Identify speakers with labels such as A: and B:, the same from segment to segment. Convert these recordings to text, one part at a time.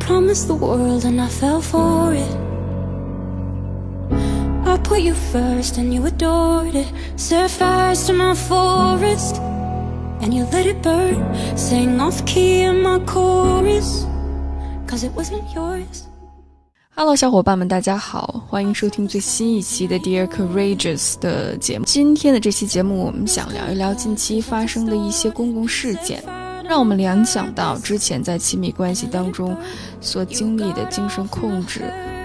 A: promised the world and I fell for it. I put you first and you adored it. Set fires to my forest and you let it burn. Sang off key in my chorus, cause it wasn't yours.
B: Hello，小伙伴们，大家好，欢迎收听最新一期的 Dear Courageous 的节目。今天的这期节目，我们想聊一聊近期发生的一些公共事件，让我们联想到之前在亲密关系当中所经历的精神控制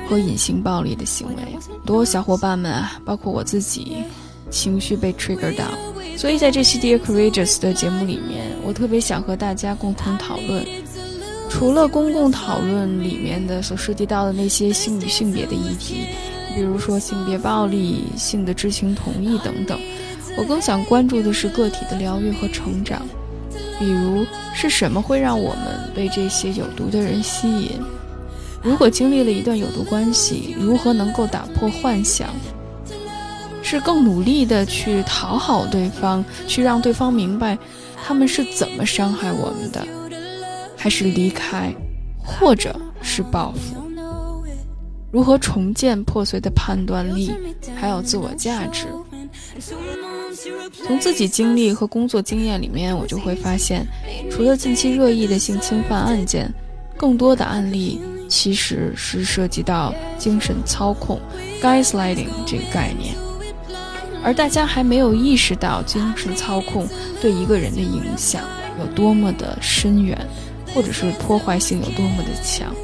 B: 和隐形暴力的行为。多小伙伴们，包括我自己，情绪被 trigger 到，所以在这期 Dear Courageous 的节目里面，我特别想和大家共同讨论。除了公共讨论里面的所涉及到的那些性与性别的议题，比如说性别暴力、性的知情同意等等，我更想关注的是个体的疗愈和成长。比如是什么会让我们被这些有毒的人吸引？如果经历了一段有毒关系，如何能够打破幻想？是更努力的去讨好对方，去让对方明白他们是怎么伤害我们的？还是离开，或者是报复？如何重建破碎的判断力，还有自我价值？从自己经历和工作经验里面，我就会发现，除了近期热议的性侵犯案件，更多的案例其实是涉及到精神操控 （gaslighting） 这个概念，而大家还没有意识到精神操控对一个人的影响有多么的深远。或者是破坏性有多么的强？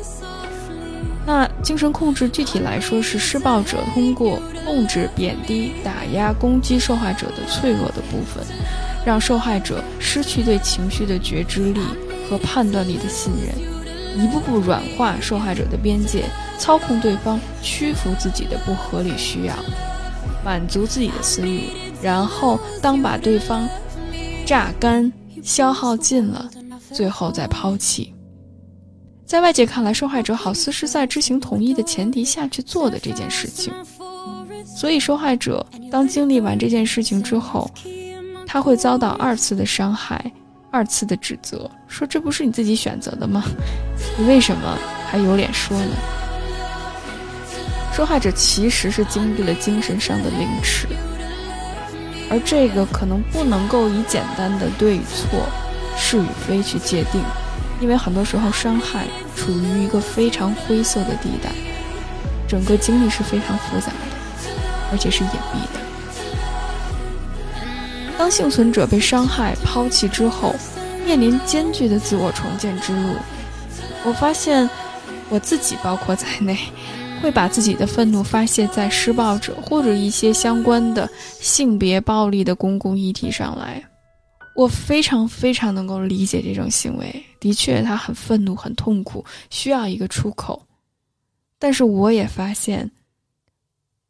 B: 那精神控制具体来说是施暴者通过控制、贬低、打压、攻击受害者的脆弱的部分，让受害者失去对情绪的觉知力和判断力的信任，一步步软化受害者的边界，操控对方屈服自己的不合理需要，满足自己的私欲，然后当把对方榨干、消耗尽了。最后再抛弃，在外界看来，受害者好似是在知情同意的前提下去做的这件事情。所以，受害者当经历完这件事情之后，他会遭到二次的伤害、二次的指责，说这不是你自己选择的吗？你为什么还有脸说呢？受害者其实是经历了精神上的凌迟，而这个可能不能够以简单的对与错。是与非去界定，因为很多时候伤害处于一个非常灰色的地带，整个经历是非常复杂的，而且是隐蔽的。当幸存者被伤害、抛弃之后，面临艰巨的自我重建之路，我发现我自己包括在内，会把自己的愤怒发泄在施暴者或者一些相关的性别暴力的公共议题上来。我非常非常能够理解这种行为，的确，他很愤怒、很痛苦，需要一个出口。但是，我也发现，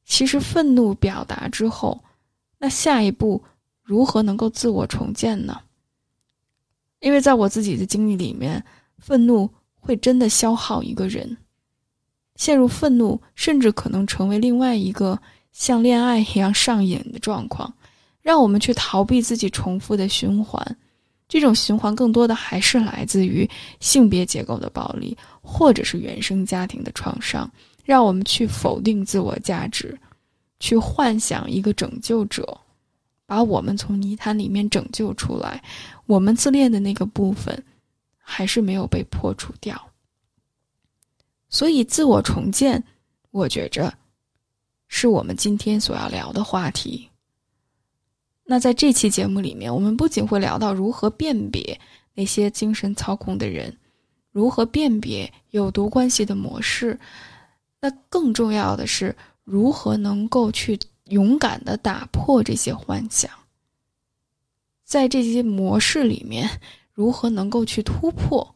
B: 其实愤怒表达之后，那下一步如何能够自我重建呢？因为在我自己的经历里面，愤怒会真的消耗一个人，陷入愤怒，甚至可能成为另外一个像恋爱一样上瘾的状况。让我们去逃避自己重复的循环，这种循环更多的还是来自于性别结构的暴力，或者是原生家庭的创伤。让我们去否定自我价值，去幻想一个拯救者，把我们从泥潭里面拯救出来。我们自恋的那个部分，还是没有被破除掉。所以，自我重建，我觉着，是我们今天所要聊的话题。那在这期节目里面，我们不仅会聊到如何辨别那些精神操控的人，如何辨别有毒关系的模式，那更重要的是如何能够去勇敢的打破这些幻想，在这些模式里面，如何能够去突破，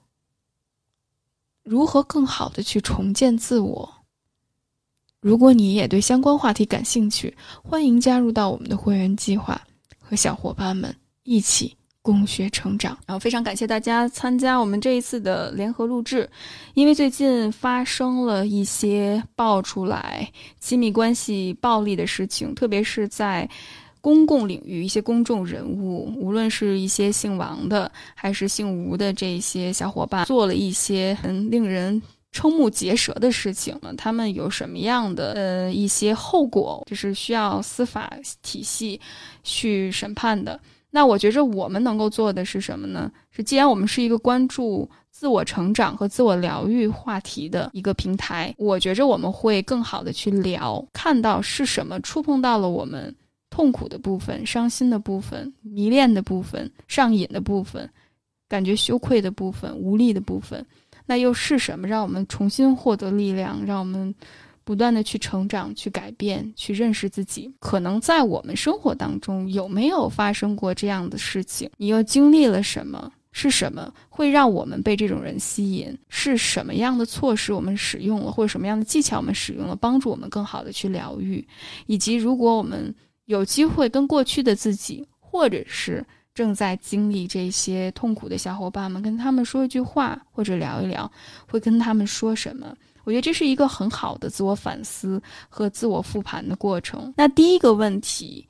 B: 如何更好的去重建自我。如果你也对相关话题感兴趣，欢迎加入到我们的会员计划。和小伙伴们一起共学成长，然后非常感谢大家参加我们这一次的联合录制。因为最近发生了一些爆出来亲密关系暴力的事情，特别是在公共领域，一些公众人物，无论是一些姓王的还是姓吴的这些小伙伴，做了一些很令人瞠目结舌的事情呢？他们有什么样的呃一些后果，就是需要司法体系去审判的？那我觉着我们能够做的是什么呢？是既然我们是一个关注自我成长和自我疗愈话题的一个平台，我觉着我们会更好的去聊，看到是什么触碰到了我们痛苦的部分、伤心的部分、迷恋的部分、上瘾的部分、感觉羞愧的部分、无力的部分。那又是什么让我们重新获得力量，让我们不断的去成长、去改变、去认识自己？可能在我们生活当中有没有发生过这样的事情？你又经历了什么？是什么会让我们被这种人吸引？是什么样的措施我们使用了，或者什么样的技巧我们使用了，帮助我们更好的去疗愈？以及如果我们有机会跟过去的自己，或者是正在经历这些痛苦的小伙伴们，跟他们说一句话或者聊一聊，会跟他们说什么？我觉得这是一个很好的自我反思和自我复盘的过程。那第一个问题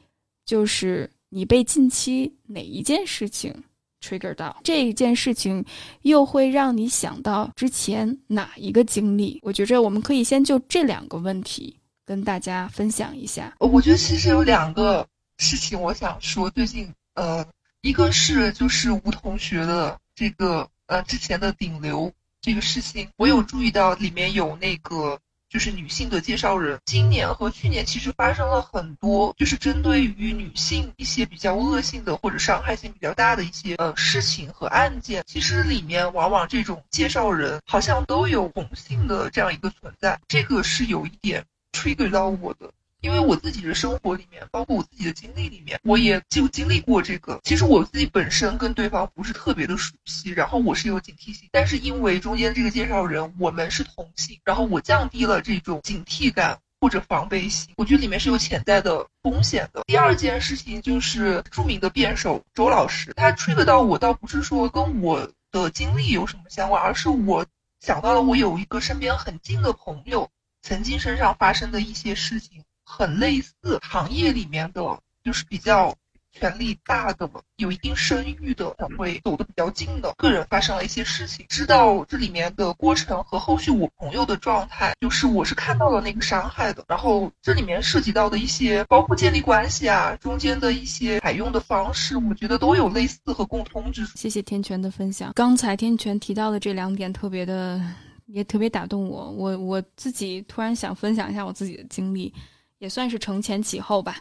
B: 就是你被近期哪一件事情 trigger 到？这一件事情又会让你想到之前哪一个经历？我觉着我们可以先就这两个问题跟大家分享一下。
C: 我觉得其实有两个事情我想说，最近呃。一个是就是吴同学的这个呃之前的顶流这个事情，我有注意到里面有那个就是女性的介绍人。今年和去年其实发生了很多，就是针对于女性一些比较恶性的或者伤害性比较大的一些呃事情和案件。其实里面往往这种介绍人好像都有同性的这样一个存在，这个是有一点 trigger 到我的。因为我自己的生活里面，包括我自己的经历里面，我也就经历过这个。其实我自己本身跟对方不是特别的熟悉，然后我是有警惕性，但是因为中间这个介绍人我们是同性，然后我降低了这种警惕感或者防备心，我觉得里面是有潜在的风险的。第二件事情就是著名的辩手周老师，他 trigger 到我，倒不是说跟我的经历有什么相关，而是我想到了我有一个身边很近的朋友曾经身上发生的一些事情。很类似行业里面的，就是比较权力大的、有一定声誉的，会走得比较近的个人发生了一些事情。知道这里面的过程和后续我朋友的状态，就是我是看到了那个伤害的。然后这里面涉及到的一些，包括建立关系啊，中间的一些采用的方式，我觉得都有类似和共通之处。
B: 谢谢天权的分享。刚才天权提到的这两点特别的，也特别打动我。我我自己突然想分享一下我自己的经历。也算是承前启后吧，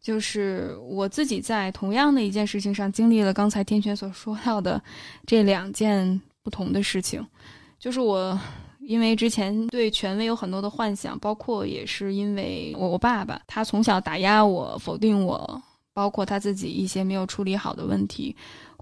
B: 就是我自己在同样的一件事情上经历了刚才天泉所说到的这两件不同的事情。就是我因为之前对权威有很多的幻想，包括也是因为我我爸爸他从小打压我、否定我，包括他自己一些没有处理好的问题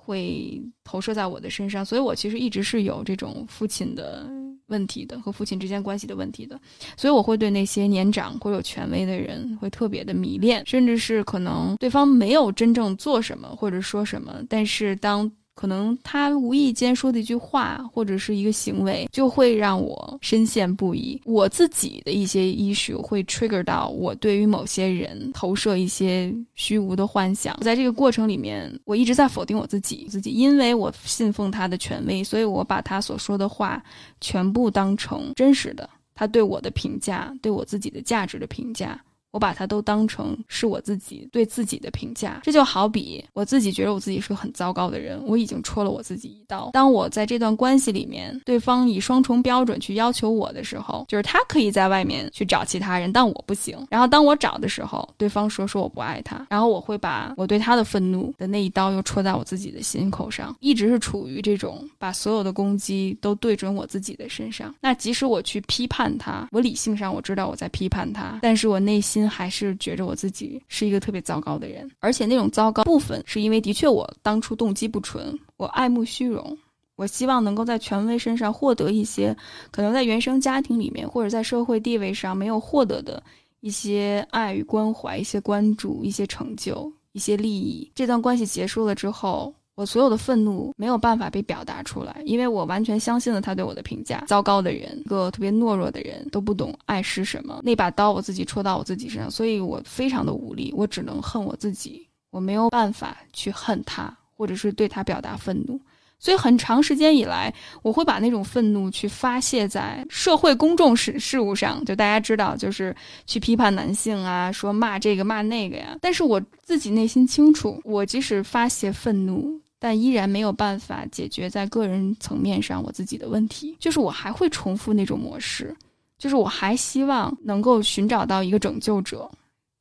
B: 会投射在我的身上，所以我其实一直是有这种父亲的。问题的和父亲之间关系的问题的，所以我会对那些年长或有权威的人会特别的迷恋，甚至是可能对方没有真正做什么或者说什么，但是当。可能他无意间说的一句话或者是一个行为，就会让我深陷不已。我自己的一些 issue 会 trigger 到我对于某些人投射一些虚无的幻想。在这个过程里面，我一直在否定我自己，自己因为我信奉他的权威，所以我把他所说的话全部当成真实的，他对我的评价，对我自己的价值的评价。我把它都当成是我自己对自己的评价，这就好比我自己觉得我自己是个很糟糕的人，我已经戳了我自己一刀。当我在这段关系里面，对方以双重标准去要求我的时候，就是他可以在外面去找其他人，但我不行。然后当我找的时候，对方说说我不爱他，然后我会把我对他的愤怒的那一刀又戳在我自己的心口上，一直是处于这种把所有的攻击都对准我自己的身上。那即使我去批判他，我理性上我知道我在批判他，但是我内心。还是觉着我自己是一个特别糟糕的人，而且那种糟糕部分是因为的确我当初动机不纯，我爱慕虚荣，我希望能够在权威身上获得一些可能在原生家庭里面或者在社会地位上没有获得的一些爱与关怀、一些关注、一些成就、一些利益。这段关系结束了之后。我所有的愤怒没有办法被表达出来，因为我完全相信了他对我的评价。糟糕的人，一个特别懦弱的人，都不懂爱是什么。那把刀我自己戳到我自己身上，所以我非常的无力，我只能恨我自己，我没有办法去恨他，或者是对他表达愤怒。所以很长时间以来，我会把那种愤怒去发泄在社会公众事事务上，就大家知道，就是去批判男性啊，说骂这个骂那个呀。但是我自己内心清楚，我即使发泄愤怒，但依然没有办法解决在个人层面上我自己的问题，就是我还会重复那种模式，就是我还希望能够寻找到一个拯救者，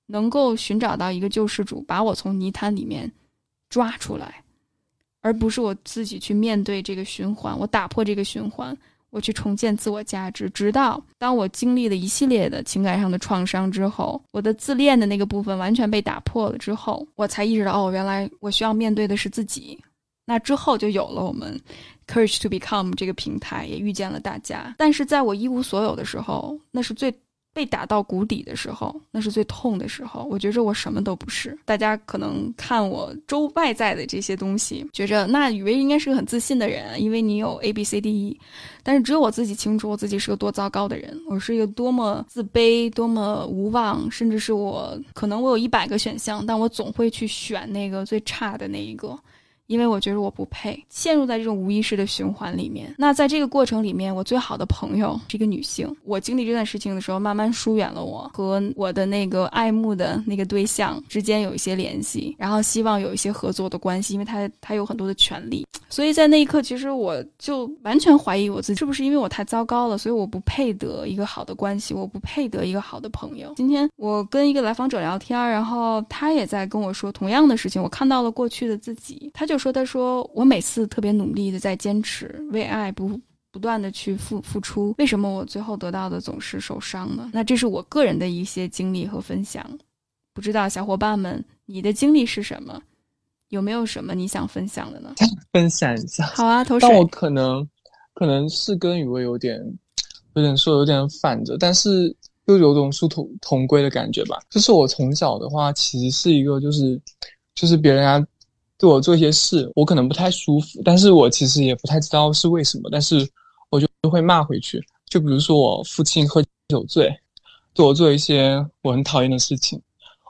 B: 能够寻找到一个救世主，把我从泥潭里面抓出来。而不是我自己去面对这个循环，我打破这个循环，我去重建自我价值。直到当我经历了一系列的情感上的创伤之后，我的自恋的那个部分完全被打破了之后，我才意识到，哦，原来我需要面对的是自己。那之后就有了我们 Courage to Become 这个平台，也遇见了大家。但是在我一无所有的时候，那是最。被打到谷底的时候，那是最痛的时候。我觉着我什么都不是。大家可能看我周外在的这些东西，觉着那雨薇应该是个很自信的人，因为你有 A B C D E。但是只有我自己清楚，我自己是个多糟糕的人。我是一个多么自卑、多么无望，甚至是我可能我有一百个选项，但我总会去选那个最差的那一个。因为我觉得我不配陷入在这种无意识的循环里面。那在这个过程里面，我最好的朋友是一个女性。我经历这段事情的时候，慢慢疏远了我和我的那个爱慕的那个对象之间有一些联系，然后希望有一些合作的关系，因为他他有很多的权利。所以在那一刻，其实我就完全怀疑我自己，是不是因为我太糟糕了，所以我不配得一个好的关系，我不配得一个好的朋友。今天我跟一个来访者聊天，然后他也在跟我说同样的事情，我看到了过去的自己，他就。就说：“他说我每次特别努力的在坚持为爱不不断的去付付出，为什么我最后得到的总是受伤呢？那这是我个人的一些经历和分享，不知道小伙伴们你的经历是什么？有没有什么你想分享的呢？
D: 分享一下。
B: 好啊，头
D: 但我可能可能是跟雨薇有点有点说有点反着，但是又有种殊途同归的感觉吧。就是我从小的话，其实是一个就是就是别人家。”对我做一些事，我可能不太舒服，但是我其实也不太知道是为什么，但是我就会骂回去。就比如说我父亲喝酒醉，对我做一些我很讨厌的事情，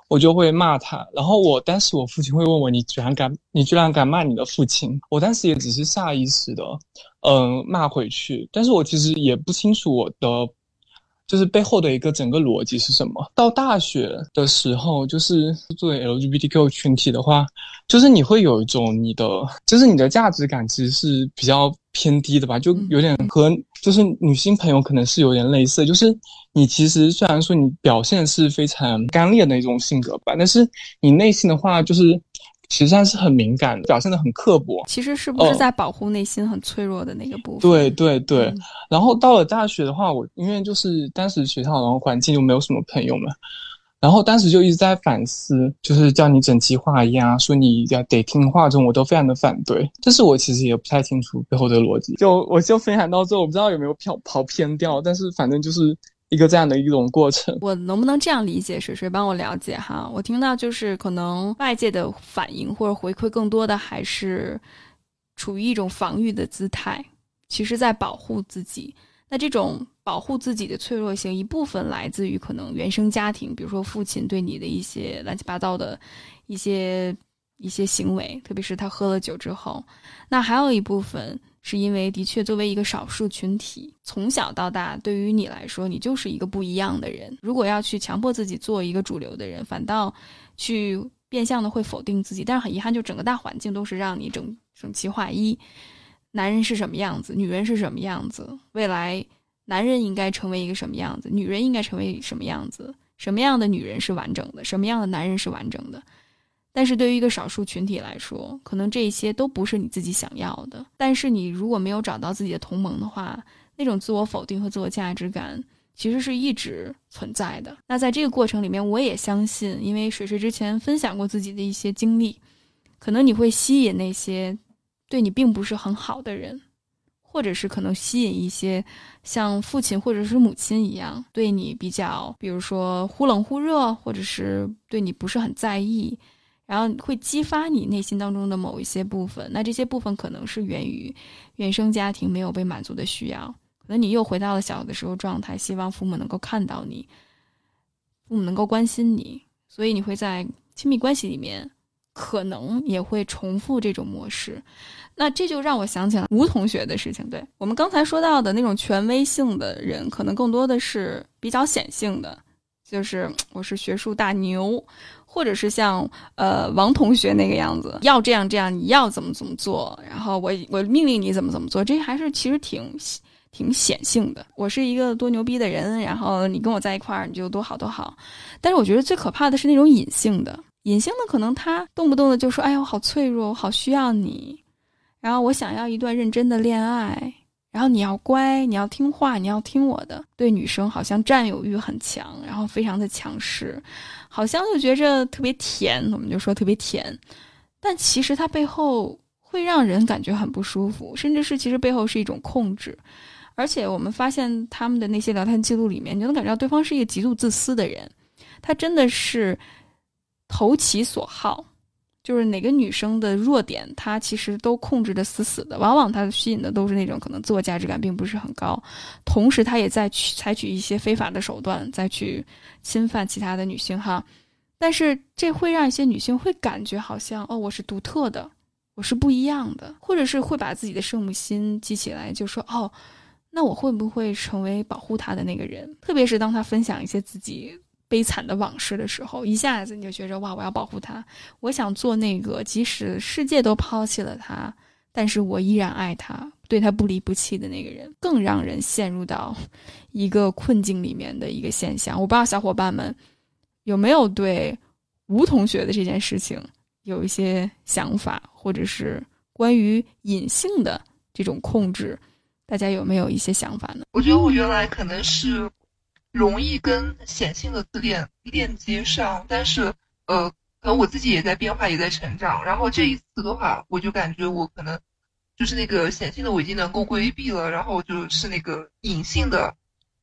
D: 我就会骂他。然后我当时我父亲会问我：“你居然敢，你居然敢骂你的父亲？”我当时也只是下意识的，嗯，骂回去。但是我其实也不清楚我的。就是背后的一个整个逻辑是什么？到大学的时候，就是作为 LGBTQ 群体的话，就是你会有一种你的，就是你的价值感其实是比较偏低的吧，就有点和就是女性朋友可能是有点类似，就是你其实虽然说你表现是非常干练的一种性格吧，但是你内心的话就是。实际上是很敏感的，表现的很刻薄。
B: 其实是不是在保护内心很脆弱的那个部分？
D: 对对对。然后到了大学的话，我因为就是当时学校然后环境就没有什么朋友们，然后当时就一直在反思，就是叫你整齐划一啊，说你要得听话，这种我都非常的反对。但是我其实也不太清楚背后的逻辑。就我就分享到这，我不知道有没有跑跑偏掉，但是反正就是。一个这样的一种过程，
B: 我能不能这样理解？水水帮我了解哈。我听到就是可能外界的反应或者回馈更多的还是处于一种防御的姿态，其实在保护自己。那这种保护自己的脆弱性，一部分来自于可能原生家庭，比如说父亲对你的一些乱七八糟的一些一些行为，特别是他喝了酒之后。那还有一部分。是因为的确，作为一个少数群体，从小到大，对于你来说，你就是一个不一样的人。如果要去强迫自己做一个主流的人，反倒去变相的会否定自己。但是很遗憾，就整个大环境都是让你整整齐划一，男人是什么样子，女人是什么样子，未来男人应该成为一个什么样子，女人应该成为什么样子，什么样的女人是完整的，什么样的男人是完整的。但是对于一个少数群体来说，可能这些都不是你自己想要的。但是你如果没有找到自己的同盟的话，那种自我否定和自我价值感其实是一直存在的。那在这个过程里面，我也相信，因为水水之前分享过自己的一些经历，可能你会吸引那些对你并不是很好的人，或者是可能吸引一些像父亲或者是母亲一样对你比较，比如说忽冷忽热，或者是对你不是很在意。然后会激发你内心当中的某一些部分，那这些部分可能是源于原生家庭没有被满足的需要，可能你又回到了小的时候状态，希望父母能够看到你，父母能够关心你，所以你会在亲密关系里面可能也会重复这种模式。那这就让我想起了吴同学的事情。对我们刚才说到的那种权威性的人，可能更多的是比较显性的，就是我是学术大牛，或者是像呃王同学那个样子，要这样这样，你要怎么怎么做，然后我我命令你怎么怎么做，这还是其实挺挺显性的。我是一个多牛逼的人，然后你跟我在一块儿，你就多好多好。但是我觉得最可怕的是那种隐性的，隐性的可能他动不动的就说：“哎呀，我好脆弱，我好需要你。”然后我想要一段认真的恋爱，然后你要乖，你要听话，你要听我的。对女生好像占有欲很强，然后非常的强势，好像就觉着特别甜，我们就说特别甜。但其实它背后会让人感觉很不舒服，甚至是其实背后是一种控制。而且我们发现他们的那些聊天记录里面，你就能感觉到对方是一个极度自私的人，他真的是投其所好。就是哪个女生的弱点，他其实都控制的死死的。往往他吸引的都是那种可能自我价值感并不是很高，同时他也在去采取一些非法的手段，再去侵犯其他的女性哈。但是这会让一些女性会感觉好像哦，我是独特的，我是不一样的，或者是会把自己的圣母心激起来，就说哦，那我会不会成为保护他的那个人？特别是当他分享一些自己。悲惨的往事的时候，一下子你就觉着哇，我要保护他，我想做那个即使世界都抛弃了他，但是我依然爱他，对他不离不弃的那个人，更让人陷入到一个困境里面的一个现象。我不知道小伙伴们有没有对吴同学的这件事情有一些想法，或者是关于隐性的这种控制，大家有没有一些想法呢？
C: 我觉得我原来可能是。容易跟显性的自恋链接上，但是呃，可能我自己也在变化，也在成长。然后这一次的话，我就感觉我可能就是那个显性的我已经能够规避了，然后就是那个隐性的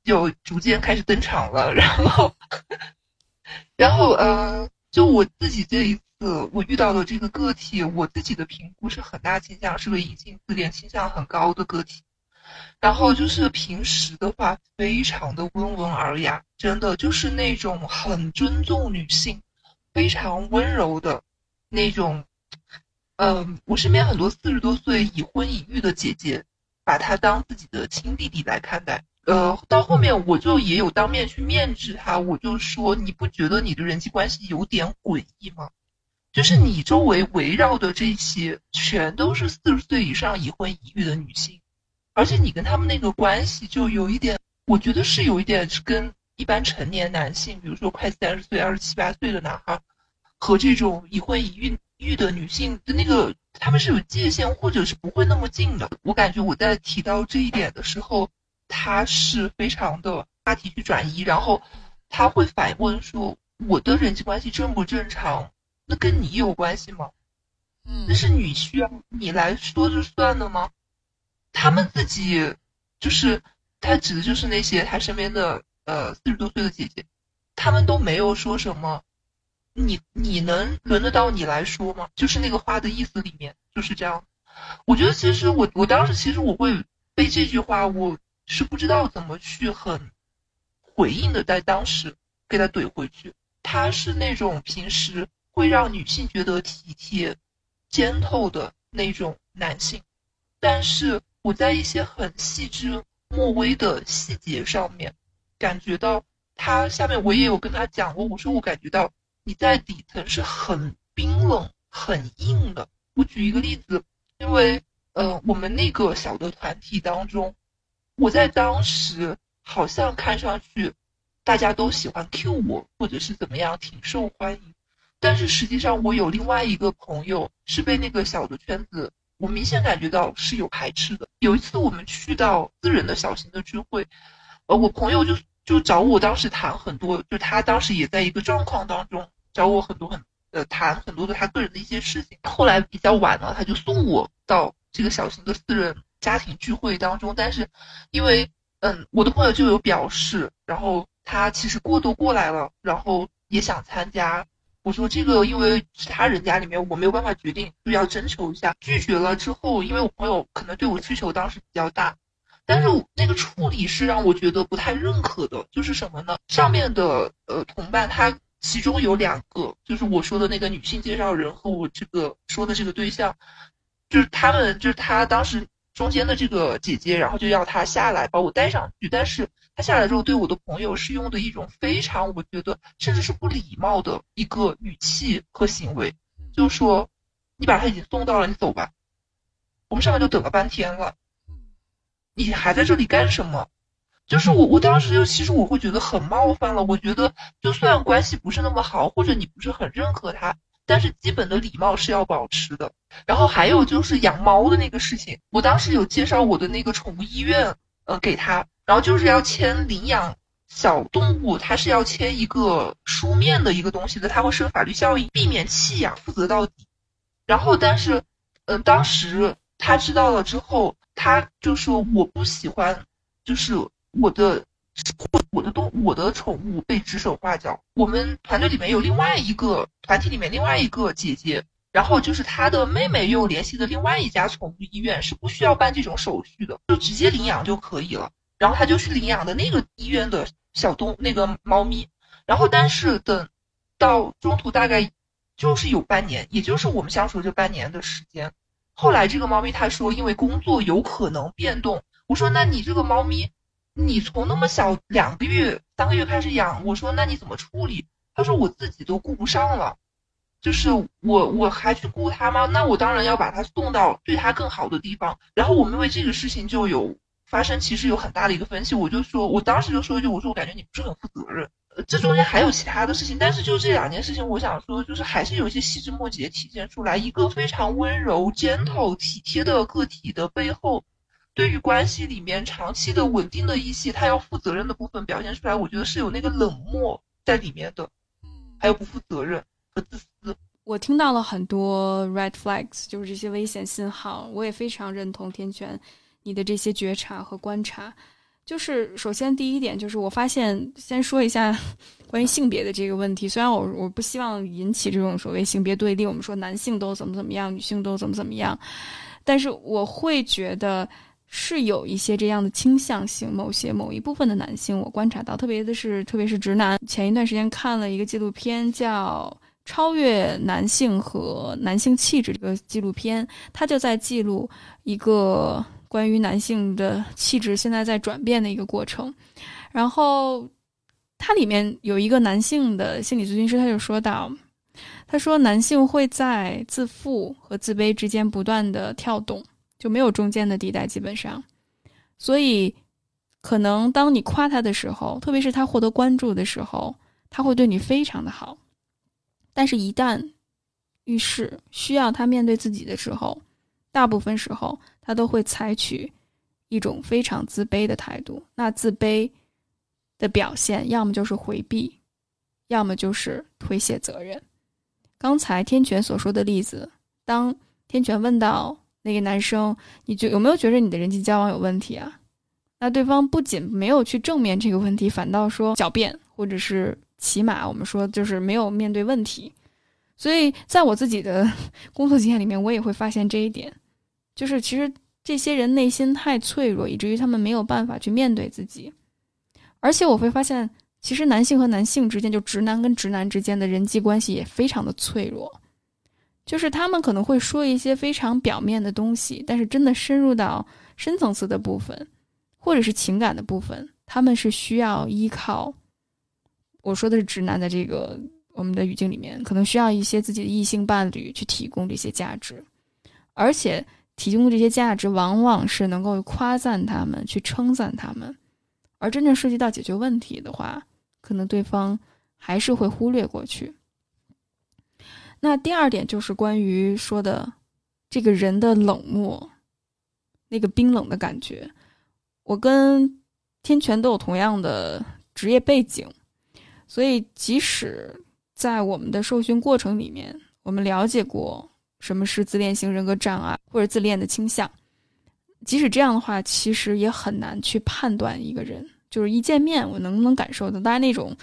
C: 就逐渐开始登场了。然后，然后呃，就我自己这一次我遇到的这个个体，我自己的评估是很大倾向是个隐性自恋倾向很高的个体。然后就是平时的话，非常的温文尔雅，真的就是那种很尊重女性，非常温柔的那种。嗯，我身边很多四十多岁已婚已育的姐姐，把他当自己的亲弟弟来看待。呃，到后面我就也有当面去面质他，我就说，你不觉得你的人际关系有点诡异吗？就是你周围围绕的这些，全都是四十岁以上已婚已育的女性。而且你跟他们那个关系就有一点，我觉得是有一点是跟一般成年男性，比如说快三十岁、二十七八岁的男孩，和这种已婚已育育的女性的那个，他们是有界限，或者是不会那么近的。我感觉我在提到这一点的时候，他是非常的话题去转移，然后他会反问说：“我的人际关系正不正常？那跟你有关系吗？嗯，那是你需要你来说就算了吗？”他们自己，就是他指的就是那些他身边的呃四十多岁的姐姐，他们都没有说什么，你你能轮得到你来说吗？就是那个话的意思里面就是这样。我觉得其实我我当时其实我会被这句话，我是不知道怎么去很回应的，在当时给他怼回去。他是那种平时会让女性觉得体贴、尖透的那种男性，但是。我在一些很细枝末微的细节上面，感觉到他下面我也有跟他讲过，我说我感觉到你在底层是很冰冷、很硬的。我举一个例子，因为呃，我们那个小的团体当中，我在当时好像看上去大家都喜欢 Q 我，或者是怎么样，挺受欢迎。但是实际上，我有另外一个朋友是被那个小的圈子。我明显感觉到是有排斥的。有一次我们去到私人的小型的聚会，呃，我朋友就就找我，当时谈很多，就他当时也在一个状况当中，找我很多很呃谈很多的他个人的一些事情。后来比较晚了，他就送我到这个小型的私人家庭聚会当中。但是因为嗯，我的朋友就有表示，然后他其实过都过来了，然后也想参加。我说这个，因为其他人家里面我没有办法决定，就要征求一下。拒绝了之后，因为我朋友可能对我需求当时比较大，但是那个处理是让我觉得不太认可的。就是什么呢？上面的呃同伴他其中有两个，就是我说的那个女性介绍人和我这个说的这个对象，就是他们，就是他当时中间的这个姐姐，然后就要她下来把我带上去，但是她下来之后对我的朋友是用的一种非常我觉得甚至是不礼貌的一个语气和行为，就说你把她已经送到了，你走吧，我们上面就等了半天了，你还在这里干什么？就是我，我当时就其实我会觉得很冒犯了。我觉得就算关系不是那么好，或者你不是很认可他，但是基本的礼貌是要保持的。然后还有就是养猫的那个事情，我当时有介绍我的那个宠物医院，呃，给他，然后就是要签领养小动物，他是要签一个书面的一个东西的，他会生法律效应，避免弃养，负责到底。然后但是，嗯，当时他知道了之后，他就说我不喜欢，就是。我的，我的动，我的宠物被指手画脚。我们团队里面有另外一个团体里面另外一个姐姐，然后就是她的妹妹又联系的另外一家宠物医院，是不需要办这种手续的，就直接领养就可以了。然后她就去领养的那个医院的小动那个猫咪，然后但是等到中途大概就是有半年，也就是我们相处这半年的时间。后来这个猫咪它说因为工作有可能变动，我说那你这个猫咪。你从那么小两个月、三个月开始养，我说那你怎么处理？他说我自己都顾不上了，就是我我还去顾他吗？那我当然要把他送到对他更好的地方。然后我们为这个事情就有发生，其实有很大的一个分析。我就说我当时就说一句，我说我感觉你不是很负责任。这中间还有其他的事情，但是就这两件事情，我想说就是还是有一些细枝末节体现出来，一个非常温柔、gentle、体贴的个体的背后。对于关系里面长期的稳定的一些他要负责任的部分表现出来，我觉得是有那个冷漠在里面的，还有不负责任和自私。
B: 我听到了很多 red flags，就是这些危险信号。我也非常认同天权你的这些觉察和观察。就是首先第一点，就是我发现，先说一下 关于性别的这个问题。虽然我我不希望引起这种所谓性别对立，我们说男性都怎么怎么样，女性都怎么怎么样，但是我会觉得。是有一些这样的倾向性，某些某一部分的男性，我观察到，特别的是，特别是直男。前一段时间看了一个纪录片，叫《超越男性和男性气质》这个纪录片，他就在记录一个关于男性的气质现在在转变的一个过程。然后，它里面有一个男性的心理咨询师，他就说到，他说男性会在自负和自卑之间不断的跳动。就没有中间的地带，基本上，所以可能当你夸他的时候，特别是他获得关注的时候，他会对你非常的好，但是，一旦遇事需要他面对自己的时候，大部分时候他都会采取一种非常自卑的态度。那自卑的表现，要么就是回避，要么就是推卸责任。刚才天权所说的例子，当天权问到。那个男生，你觉有没有觉得你的人际交往有问题啊？那对方不仅没有去正面这个问题，反倒说狡辩，或者是起码我们说就是没有面对问题。所以在我自己的 工作经验里面，我也会发现这一点，就是其实这些人内心太脆弱，以至于他们没有办法去面对自己。而且我会发现，其实男性和男性之间，就直男跟直男之间的人际关系也非常的脆弱。就是他们可能会说一些非常表面的东西，但是真的深入到深层次的部分，或者是情感的部分，他们是需要依靠。我说的是直男的这个我们的语境里面，可能需要一些自己的异性伴侣去提供这些价值，而且提供这些价值往往是能够夸赞他们，去称赞他们，而真正涉及到解决问题的话，可能对方还是会忽略过去。那第二点就是关于说的这个人的冷漠，那个冰冷的感觉。我跟天权都有同样的职业背景，所以即使在我们的受训过程里面，我们了解过什么是自恋型人格障碍或者自恋的倾向，即使这样的话，其实也很难去判断一个人。就是一见面，我能不能感受到，当然那种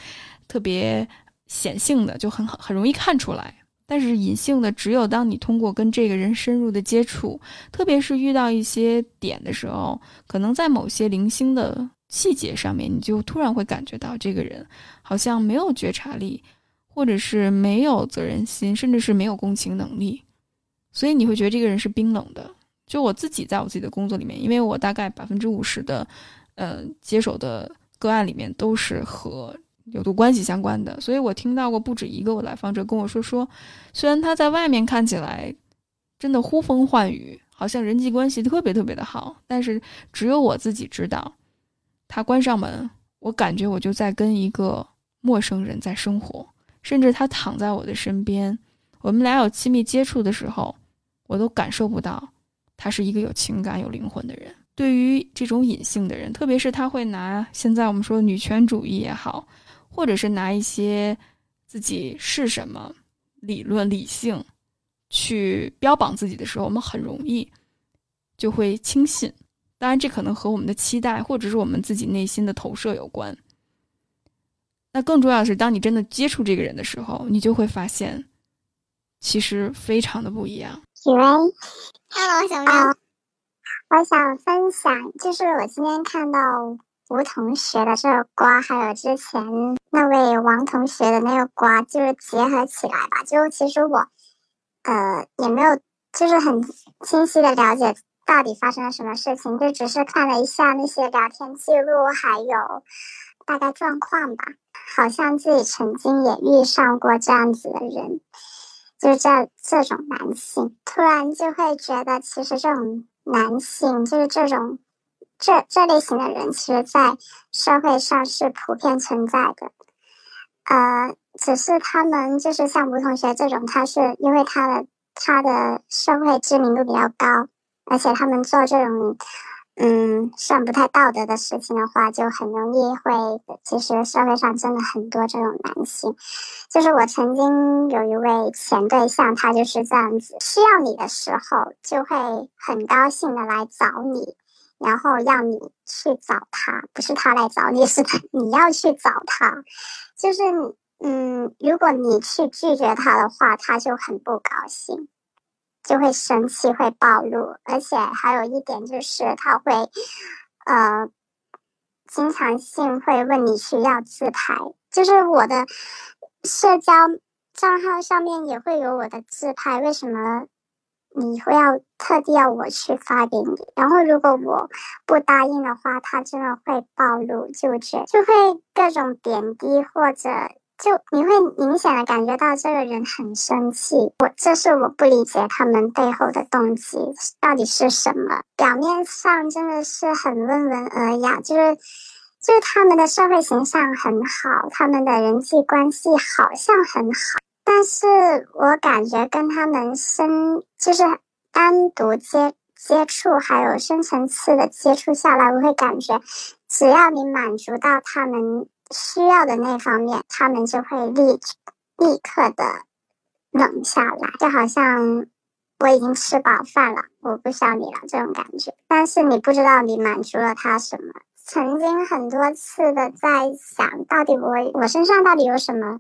B: 特别显性的就很好，很容易看出来。但是隐性的，只有当你通过跟这个人深入的接触，特别是遇到一些点的时候，可能在某些零星的细节上面，你就突然会感觉到这个人好像没有觉察力，或者是没有责任心，甚至是没有共情能力，所以你会觉得这个人是冰冷的。就我自己在我自己的工作里面，因为我大概百分之五十的，呃，接手的个案里面都是和有毒关系相关的，所以我听到过不止一个我来访者跟我说说，虽然他在外面看起来真的呼风唤雨，好像人际关系特别特别的好，但是只有我自己知道，他关上门，我感觉我就在跟一个陌生人在生活，甚至他躺在我的身边，我们俩有亲密接触的时候，我都感受不到。他是一个有情感、有灵魂的人。对于这种隐性的人，特别是他会拿现在我们说女权主义也好，或者是拿一些自己是什么理论、理性去标榜自己的时候，我们很容易就会轻信。当然，这可能和我们的期待，或者是我们自己内心的投射有关。那更重要的是，当你真的接触这个人的时候，你就会发现，其实非常的不一样。
E: 以为。Hello，小喵。我想分享，就是我今天看到吴同学的这个瓜，还有之前那位王同学的那个瓜，就是结合起来吧。就其实我，呃，也没有就是很清晰的了解到底发生了什么事情，就只是看了一下那些聊天记录，还有大概状况吧。好像自己曾经也遇上过这样子的人。就是这这种男性，突然就会觉得，其实这种男性就是这种这这类型的人，其实，在社会上是普遍存在的。呃，只是他们就是像吴同学这种，他是因为他的他的社会知名度比较高，而且他们做这种。嗯，算不太道德的事情的话，就很容易会。其实社会上真的很多这种男性，就是我曾经有一位前对象，他就是这样子，需要你的时候就会很高兴的来找你，然后让你去找他，不是他来找你，是你要去找他。就是嗯，如果你去拒绝他的话，他就很不高兴。就会生气，会暴露，而且还有一点就是他会，呃，经常性会问你需要自拍，就是我的社交账号上面也会有我的自拍，为什么你会要特地要我去发给你？然后如果我不答应的话，他真的会暴露，就觉就会各种贬低或者。就你会明显的感觉到这个人很生气，我这是我不理解他们背后的动机到底是什么。表面上真的是很温文尔雅，就是就是他们的社会形象很好，他们的人际关系好像很好，但是我感觉跟他们深就是单独接接触，还有深层次的接触下来，我会感觉只要你满足到他们。需要的那方面，他们就会立立刻的冷下来，就好像我已经吃饱饭了，我不需要你了这种感觉。但是你不知道你满足了他什么。曾经很多次的在想，到底我我身上到底有什么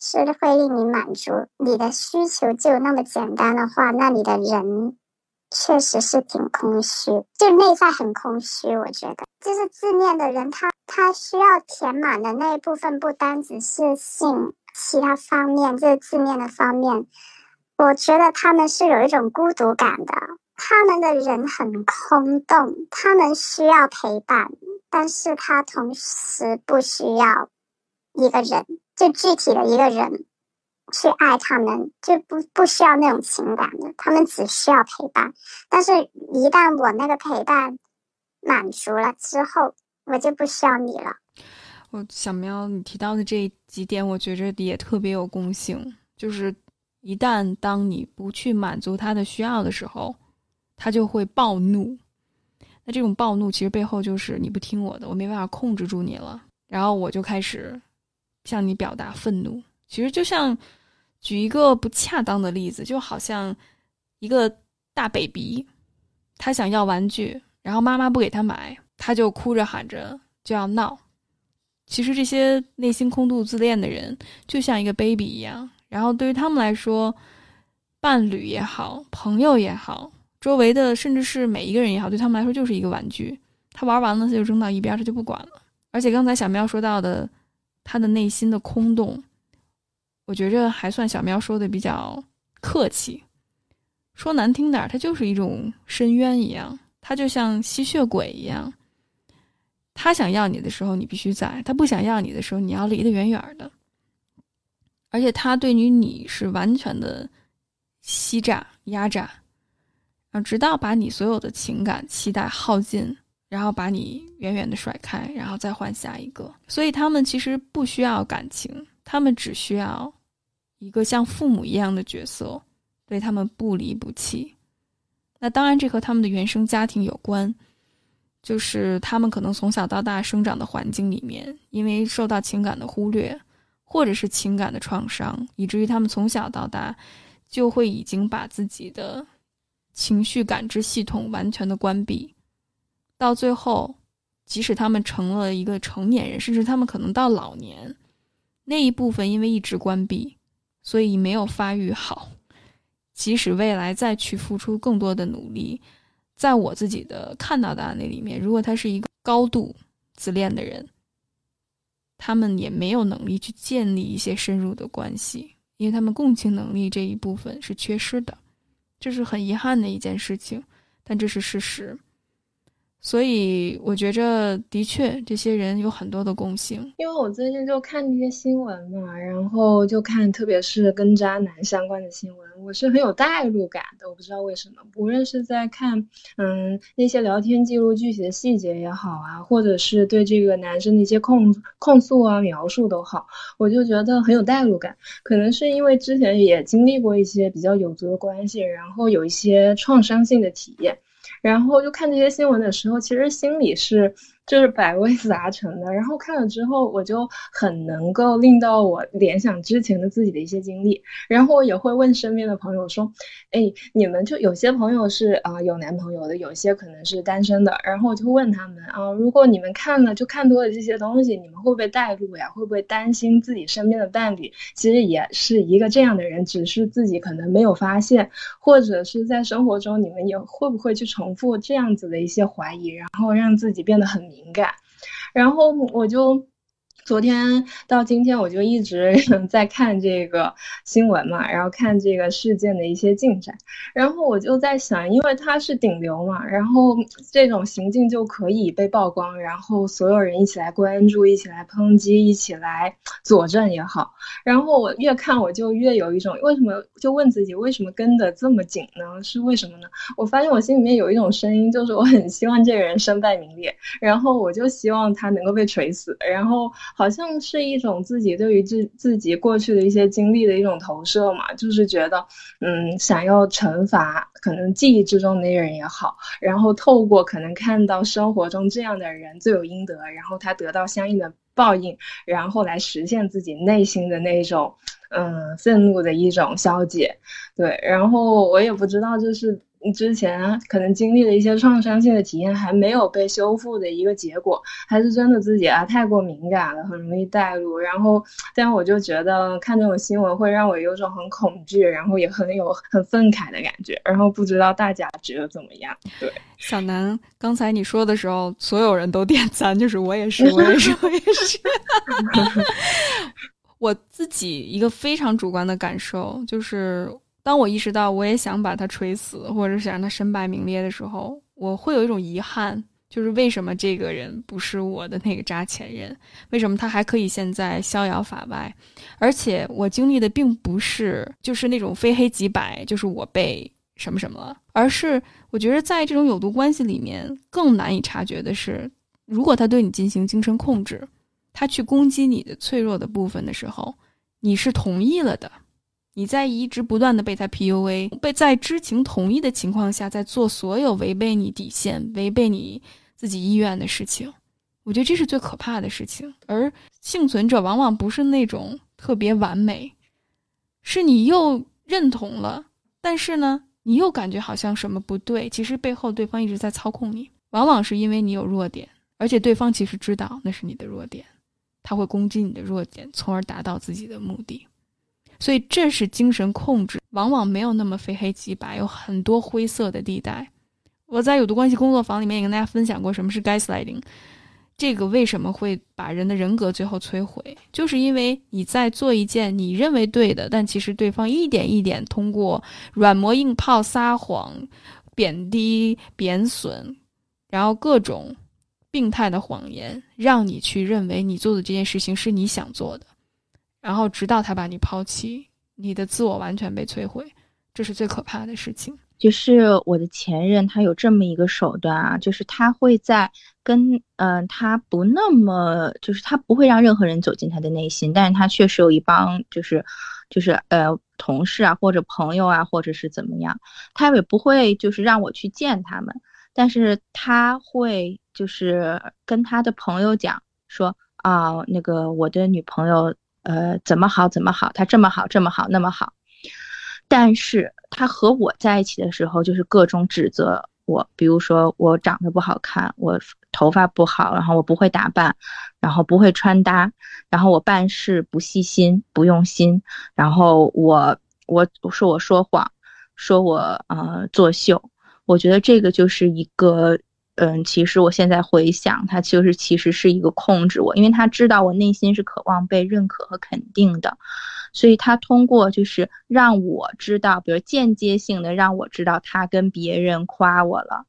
E: 是会令你满足？你的需求就那么简单的话，那你的人。确实是挺空虚，就内在很空虚。我觉得，就是自恋的人，他他需要填满的那一部分，不单只是性，其他方面就是自恋的方面。我觉得他们是有一种孤独感的，他们的人很空洞，他们需要陪伴，但是他同时不需要一个人，就具体的一个人。去爱他们就不不需要那种情感的，他们只需要陪伴。但是，一旦我那个陪伴满足了之后，我就不需要你了。
B: 我小喵，你提到的这几点，我觉着也特别有共性。就是一旦当你不去满足他的需要的时候，他就会暴怒。那这种暴怒其实背后就是你不听我的，我没办法控制住你了，然后我就开始向你表达愤怒。其实就像。举一个不恰当的例子，就好像一个大 baby，他想要玩具，然后妈妈不给他买，他就哭着喊着就要闹。其实这些内心空洞自恋的人，就像一个 baby 一样。然后对于他们来说，伴侣也好，朋友也好，周围的甚至是每一个人也好，对他们来说就是一个玩具。他玩完了，他就扔到一边，他就不管了。而且刚才小喵说到的，他的内心的空洞。我觉着还算小喵说的比较客气。说难听点儿，他就是一种深渊一样，他就像吸血鬼一样。他想要你的时候，你必须在；他不想要你的时候，你要离得远远的。而且他对于你是完全的欺诈、压榨，啊，直到把你所有的情感期待耗尽，然后把你远远的甩开，然后再换下一个。所以他们其实不需要感情，他们只需要一个像父母一样的角色。对他们不离不弃，那当然这和他们的原生家庭有关，就是他们可能从小到大生长的环境里面，因为受到情感的忽略，或者是情感的创伤，以至于他们从小到大就会已经把自己的情绪感知系统完全的关闭，到最后，即使他们成了一个成年人，甚至他们可能到老年，那一部分因为一直关闭，所以没有发育好。即使未来再去付出更多的努力，在我自己的看到的案例里面，如果他是一个高度自恋的人，他们也没有能力去建立一些深入的关系，因为他们共情能力这一部分是缺失的，这是很遗憾的一件事情，但这是事实。所以我觉着，的确，这些人有很多的共性。
F: 因为我最近就看那些新闻嘛，然后就看，特别是跟渣男相关的新闻，我是很有代入感的。我不知道为什么，无论是在看，嗯，那些聊天记录具体的细节也好啊，或者是对这个男生的一些控控诉啊、描述都好，我就觉得很有代入感。可能是因为之前也经历过一些比较有毒的关系，然后有一些创伤性的体验。然后就看这些新闻的时候，其实心里是。就是百味杂陈的，然后看了之后，我就很能够令到我联想之前的自己的一些经历，然后我也会问身边的朋友说：“哎，你们就有些朋友是啊有男朋友的，有些可能是单身的，然后我就问他们啊，如果你们看了就看多了这些东西，你们会不会带入呀？会不会担心自己身边的伴侣其实也是一个这样的人，只是自己可能没有发现，或者是在生活中你们也会不会去重复这样子的一些怀疑，然后让自己变得很。”迷敏感，然后我就。昨天到今天，我就一直 在看这个新闻嘛，然后看这个事件的一些进展，然后我就在想，因为他是顶流嘛，然后这种行径就可以被曝光，然后所有人一起来关注，一起来抨击，一起来佐证也好。然后我越看，我就越有一种为什么就问自己，为什么跟得这么紧呢？是为什么呢？我发现我心里面有一种声音，就是我很希望这个人身败名裂，然后我就希望他能够被锤死，然后。好像是一种自己对于自自己过去的一些经历的一种投射嘛，就是觉得，嗯，想要惩罚可能记忆之中那个人也好，然后透过可能看到生活中这样的人罪有应得，然后他得到相应的报应，然后来实现自己内心的那种，嗯，愤怒的一种消解。对，然后我也不知道就是。你之前可能经历了一些创伤性的体验，还没有被修复的一个结果，还是真的自己啊太过敏感了，很容易带入。然后，但我就觉得看这种新闻会让我有种很恐惧，然后也很有很愤慨的感觉。然后不知道大家觉得怎么样？对，
B: 小南，刚才你说的时候，所有人都点赞，就是我也是，我也是，我也是。我自己一个非常主观的感受就是。当我意识到我也想把他锤死，或者想让他身败名裂的时候，我会有一种遗憾，就是为什么这个人不是我的那个渣前任？为什么他还可以现在逍遥法外？而且我经历的并不是就是那种非黑即白，就是我被什么什么了，而是我觉得在这种有毒关系里面更难以察觉的是，如果他对你进行精神控制，他去攻击你的脆弱的部分的时候，你是同意了的。你在一直不断的被他 PUA，被在知情同意的情况下，在做所有违背你底线、违背你自己意愿的事情，我觉得这是最可怕的事情。而幸存者往往不是那种特别完美，是你又认同了，但是呢，你又感觉好像什么不对，其实背后对方一直在操控你。往往是因为你有弱点，而且对方其实知道那是你的弱点，他会攻击你的弱点，从而达到自己的目的。所以这是精神控制，往往没有那么非黑即白，有很多灰色的地带。我在有毒关系工作坊里面也跟大家分享过什么是 gaslighting，这个为什么会把人的人格最后摧毁？就是因为你在做一件你认为对的，但其实对方一点一点通过软磨硬泡、撒谎、贬低、贬损，然后各种病态的谎言，让你去认为你做的这件事情是你想做的，然后直到他把你抛弃，你的自我完全被摧毁，这是最可怕的事情。
G: 就是我的前任，他有这么一个手段啊，就是他会在跟嗯，他不那么，就是他不会让任何人走进他的内心，但是他确实有一帮，就是就是呃同事啊，或者朋友啊，或者是怎么样，他也不会就是让我去见他们，但是他会就是跟他的朋友讲说啊，那个我的女朋友呃怎么好怎么好，他这么好这么好那么好。但是他和我在一起的时候，就是各种指责我，比如说我长得不好看，我头发不好，然后我不会打扮，然后不会穿搭，然后我办事不细心、不用心，然后我我说我说谎，说我呃作秀。我觉得这个就是一个，嗯，其实我现在回想，他就是其实是一个控制我，因为他知道我内心是渴望被认可和肯定的。所以他通过就是让我知道，比如间接性的让我知道他跟别人夸我了，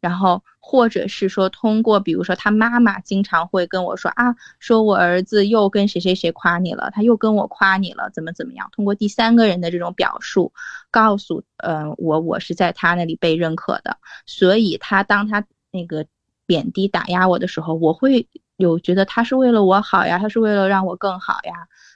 G: 然后或者是说通过，比如说他妈妈经常会跟我说啊，说我儿子又跟谁谁谁夸你了，他又跟我夸你了，怎么怎么样？通过第三个人的这种表述，告诉呃我我是在他那里被认可的，所以他当他那个贬低打压我的时候，我会有觉得他是为了我好呀，他是为了让我更好呀。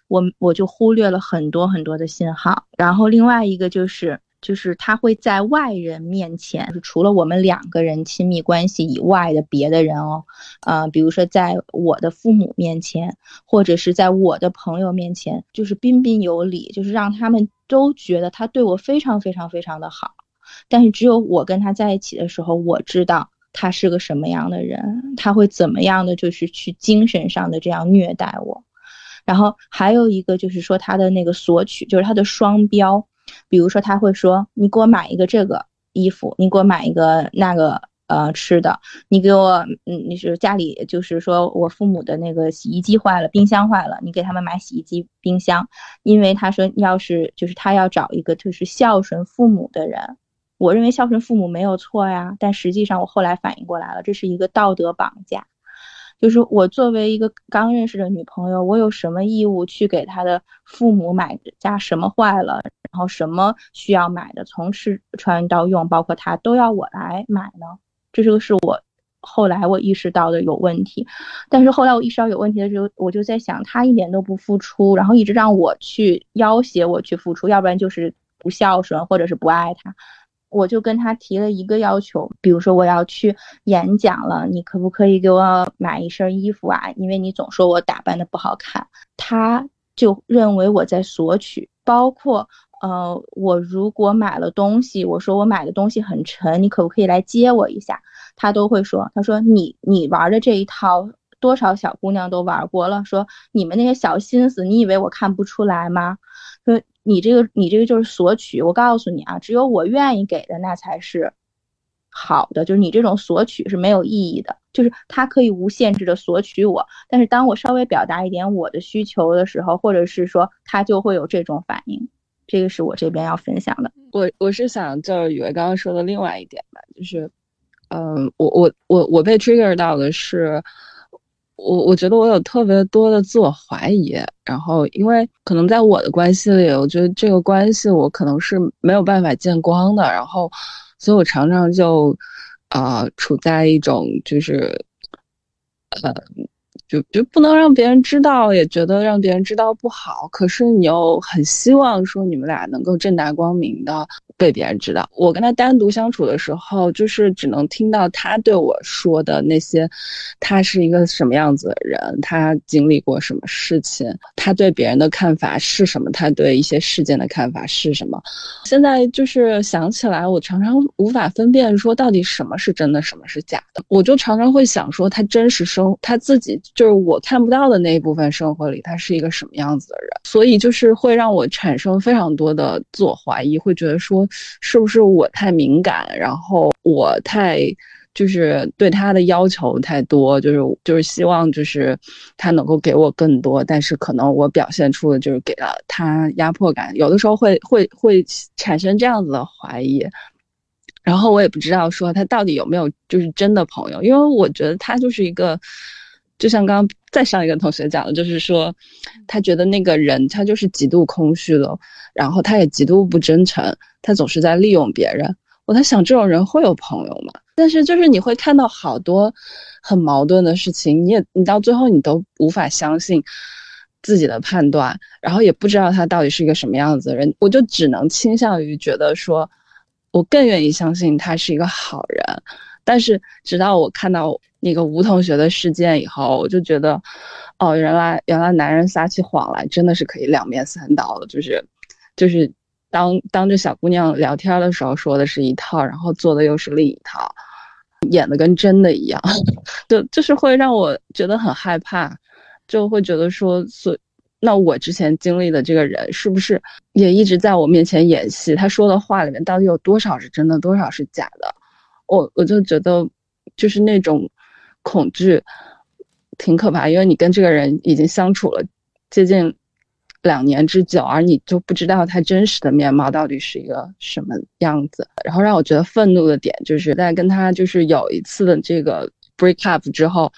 G: 我我就忽略了很多很多的信号，然后另外一个就是，就是他会在外人面前，除了我们两个人亲密关系以外的别的人哦，呃，比如说在我的父母面前，或者是在我的朋友面前，就是彬彬有礼，就是让他们都觉得他对我非常非常非常的好，但是只有我跟他在一起的时候，我知道他是个什么样的人，他会怎么样的，就是去精神上的这样虐待我。然后还有一个就是说他的那个索取，就是他的双标，比如说他会说你给我买一个这个衣服，你给我买一个那个呃吃的，你给我嗯你是家里就是说我父母的那个洗衣机坏了，冰箱坏了，你给他们买洗衣机冰箱，因为他说要是就是他要找一个就是孝顺父母的人，我认为孝顺父母没有错呀，但实际上我后来反应过来了，这是一个道德绑架。就是我作为一个刚认识的女朋友，我有什么义务去给他的父母买家什么坏了，然后什么需要买的，从吃穿到用，包括他都要我来买呢？这就是我后来我意识到的有问题。但是后来我意识到有问题的时候，我就在想，他一点都不付出，然后一直让我去要挟我去付出，要不然就是不孝顺，或者是不爱他。我就跟他提了一个要求，比如说我要去演讲了，你可不可以给我买一身衣服啊？因为你总说我打扮的不好看，他就认为我在索取。包括呃，我如果买了东西，我说我买的东西很沉，你可不可以来接我一下？他都会说，他说你你玩的这一套，多少小姑娘都玩过了，说你们那些小心思，你以为我看不出来吗？说。你这个，你这个就是索取。我告诉你啊，只有我愿意给的，那才是好的。就是你这种索取是没有意义的。就是他可以无限制的索取我，但是当我稍微表达一点我的需求的时候，或者是说他就会有这种反应。这个是我这边要分享的。
H: 我我是想就是宇威刚刚说的另外一点吧，就是，嗯，我我我我被 trigger 到的是。我我觉得我有特别多的自我怀疑，然后因为可能在我的关系里，我觉得这个关系我可能是没有办法见光的，然后，所以我常常就，啊，处在一种就是，呃。就就不能让别人知道，也觉得让别人知道不好。可是你又很希望说你们俩能够正大光明的被别人知道。我跟他单独相处的时候，就是只能听到他对我说的那些，他是一个什么样子的人，他经历过什么事情，他对别人的看法是什么，他对一些事件的看法是什么。现在就是想起来，我常常无法分辨说到底什么是真的，什么是假的。我就常常会想说，他真实生他自己。就就是我看不到的那一部分生活里，他是一个什么样子的人，所以就是会让我产生非常多的自我怀疑，会觉得说是不是我太敏感，然后我太就是对他的要求太多，就是就是希望就是他能够给我更多，但是可能我表现出的就是给了他压迫感，有的时候会会会产生这样子的怀疑，然后我也不知道说他到底有没有就是真的朋友，因为我觉得他就是一个，就像刚刚再上一个同学讲的，就是说他觉得那个人他就是极度空虚的，然后他也极度不真诚，他总是在利用别人。我在想，这种人会有朋友吗？但是就是你会看到好多很矛盾的事情，你也你到最后你都无法相信自己的判断，然后也不知道他到底是一个什么样子的人，我就只能倾向于觉得说，我更愿意相信他是一个好人。但是直到我看到那个吴同学的事件以后，我就觉得，哦，原来原来男人撒起谎来真的是可以两面三刀的，就是就是。当当着小姑娘聊天的时候说的是一套，然后做的又是另一套，演的跟真的一样，就就是会让我觉得很害怕，就会觉得说，所那我之前经历的这个人是不是也一直在我面前演戏？他说的话里面到底有多少是真的，多少是假的？我我就觉得就是那种恐惧挺可怕，因为你跟这个人已经相处了接近。两年之久，而你就不知道他真实的面貌到底是一个什么样子。然后让我觉得愤怒的点，就是在跟他就是有一次的这个 break up 之后，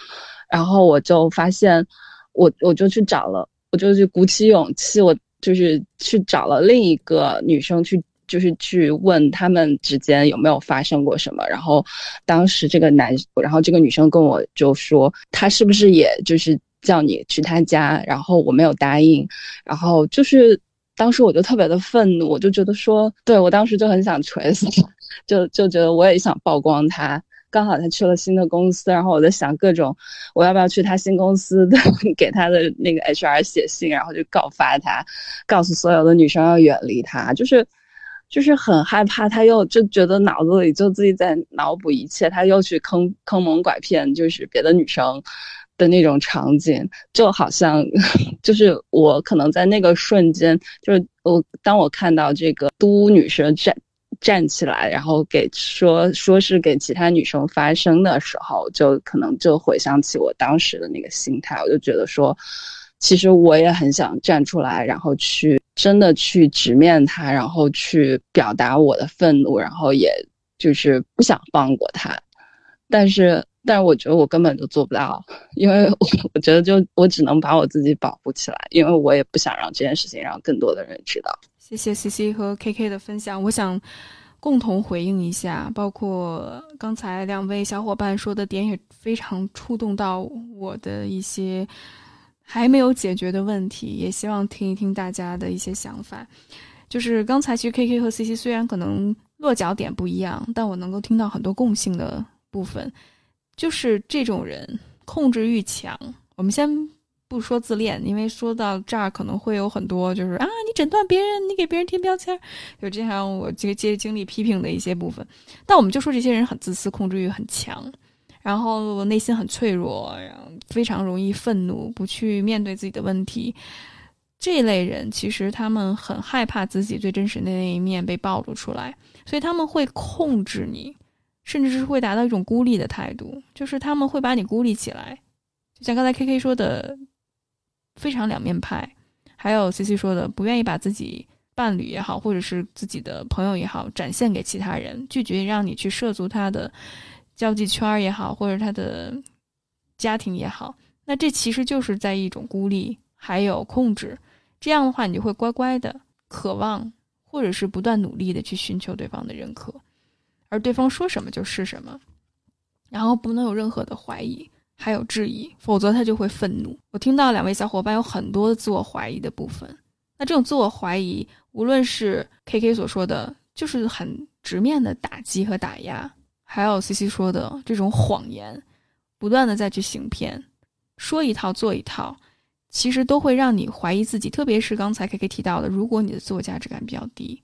H: 然后我就发现，我我就去找了，我就去鼓起勇气，我就是去找了另一个女生去，就是去问他们之间有没有发生过什么。然后当时这个男，然后这个女生跟我就说，他是不是也就是。叫你去他家，然后我没有答应，然后就是当时我就特别的愤怒，我就觉得说，对我当时就很想锤死他，就就觉得我也想曝光他。刚好他去了新的公司，然后我在想各种，我要不要去他新公司的 给他的那个 HR 写信，然后就告发他，告诉所有的女生要远离他，就是就是很害怕他又就觉得脑子里就自己在脑补一切，他又去坑坑蒙拐骗，就是别的女生。的那种场景，就好像，就是我可能在那个瞬间，就是我当我看到这个都女生站站起来，然后给说说是给其他女生发声的时候，就可能就回想起我当时的那个心态，我就觉得说，其实我也很想站出来，然后去真的去直面他，然后去表达我的愤怒，然后也就是不想放过他，但是。但是我觉得我根本就做不到，因为我我觉得就我只能把我自己保护起来，因为我也不想让这件事情让更多的人知道。
B: 谢谢 C C 和 K K 的分享，我想共同回应一下，包括刚才两位小伙伴说的点也非常触动到我的一些还没有解决的问题，也希望听一听大家的一些想法。就是刚才其实 K K 和 C C 虽然可能落脚点不一样，但我能够听到很多共性的部分。就是这种人控制欲强。我们先不说自恋，因为说到这儿可能会有很多就是啊，你诊断别人，你给别人贴标签，有经常我接接经历批评的一些部分。但我们就说这些人很自私，控制欲很强，然后内心很脆弱，非常容易愤怒，不去面对自己的问题。这类人其实他们很害怕自己最真实的那一面被暴露出来，所以他们会控制你。甚至是会达到一种孤立的态度，就是他们会把你孤立起来，就像刚才 K K 说的，非常两面派，还有 C C 说的，不愿意把自己伴侣也好，或者是自己的朋友也好，展现给其他人，拒绝让你去涉足他的交际圈也好，或者他的家庭也好，那这其实就是在一种孤立，还有控制。这样的话，你就会乖乖的渴望，或者是不断努力的去寻求对方的认可。而对方说什么就是什么，然后不能有任何的怀疑，还有质疑，否则他就会愤怒。我听到两位小伙伴有很多自我怀疑的部分，那这种自我怀疑，无论是 K K 所说的，就是很直面的打击和打压，还有 C C 说的这种谎言，不断的再去行骗，说一套做一套，其实都会让你怀疑自己。特别是刚才 K K 提到的，如果你的自我价值感比较低。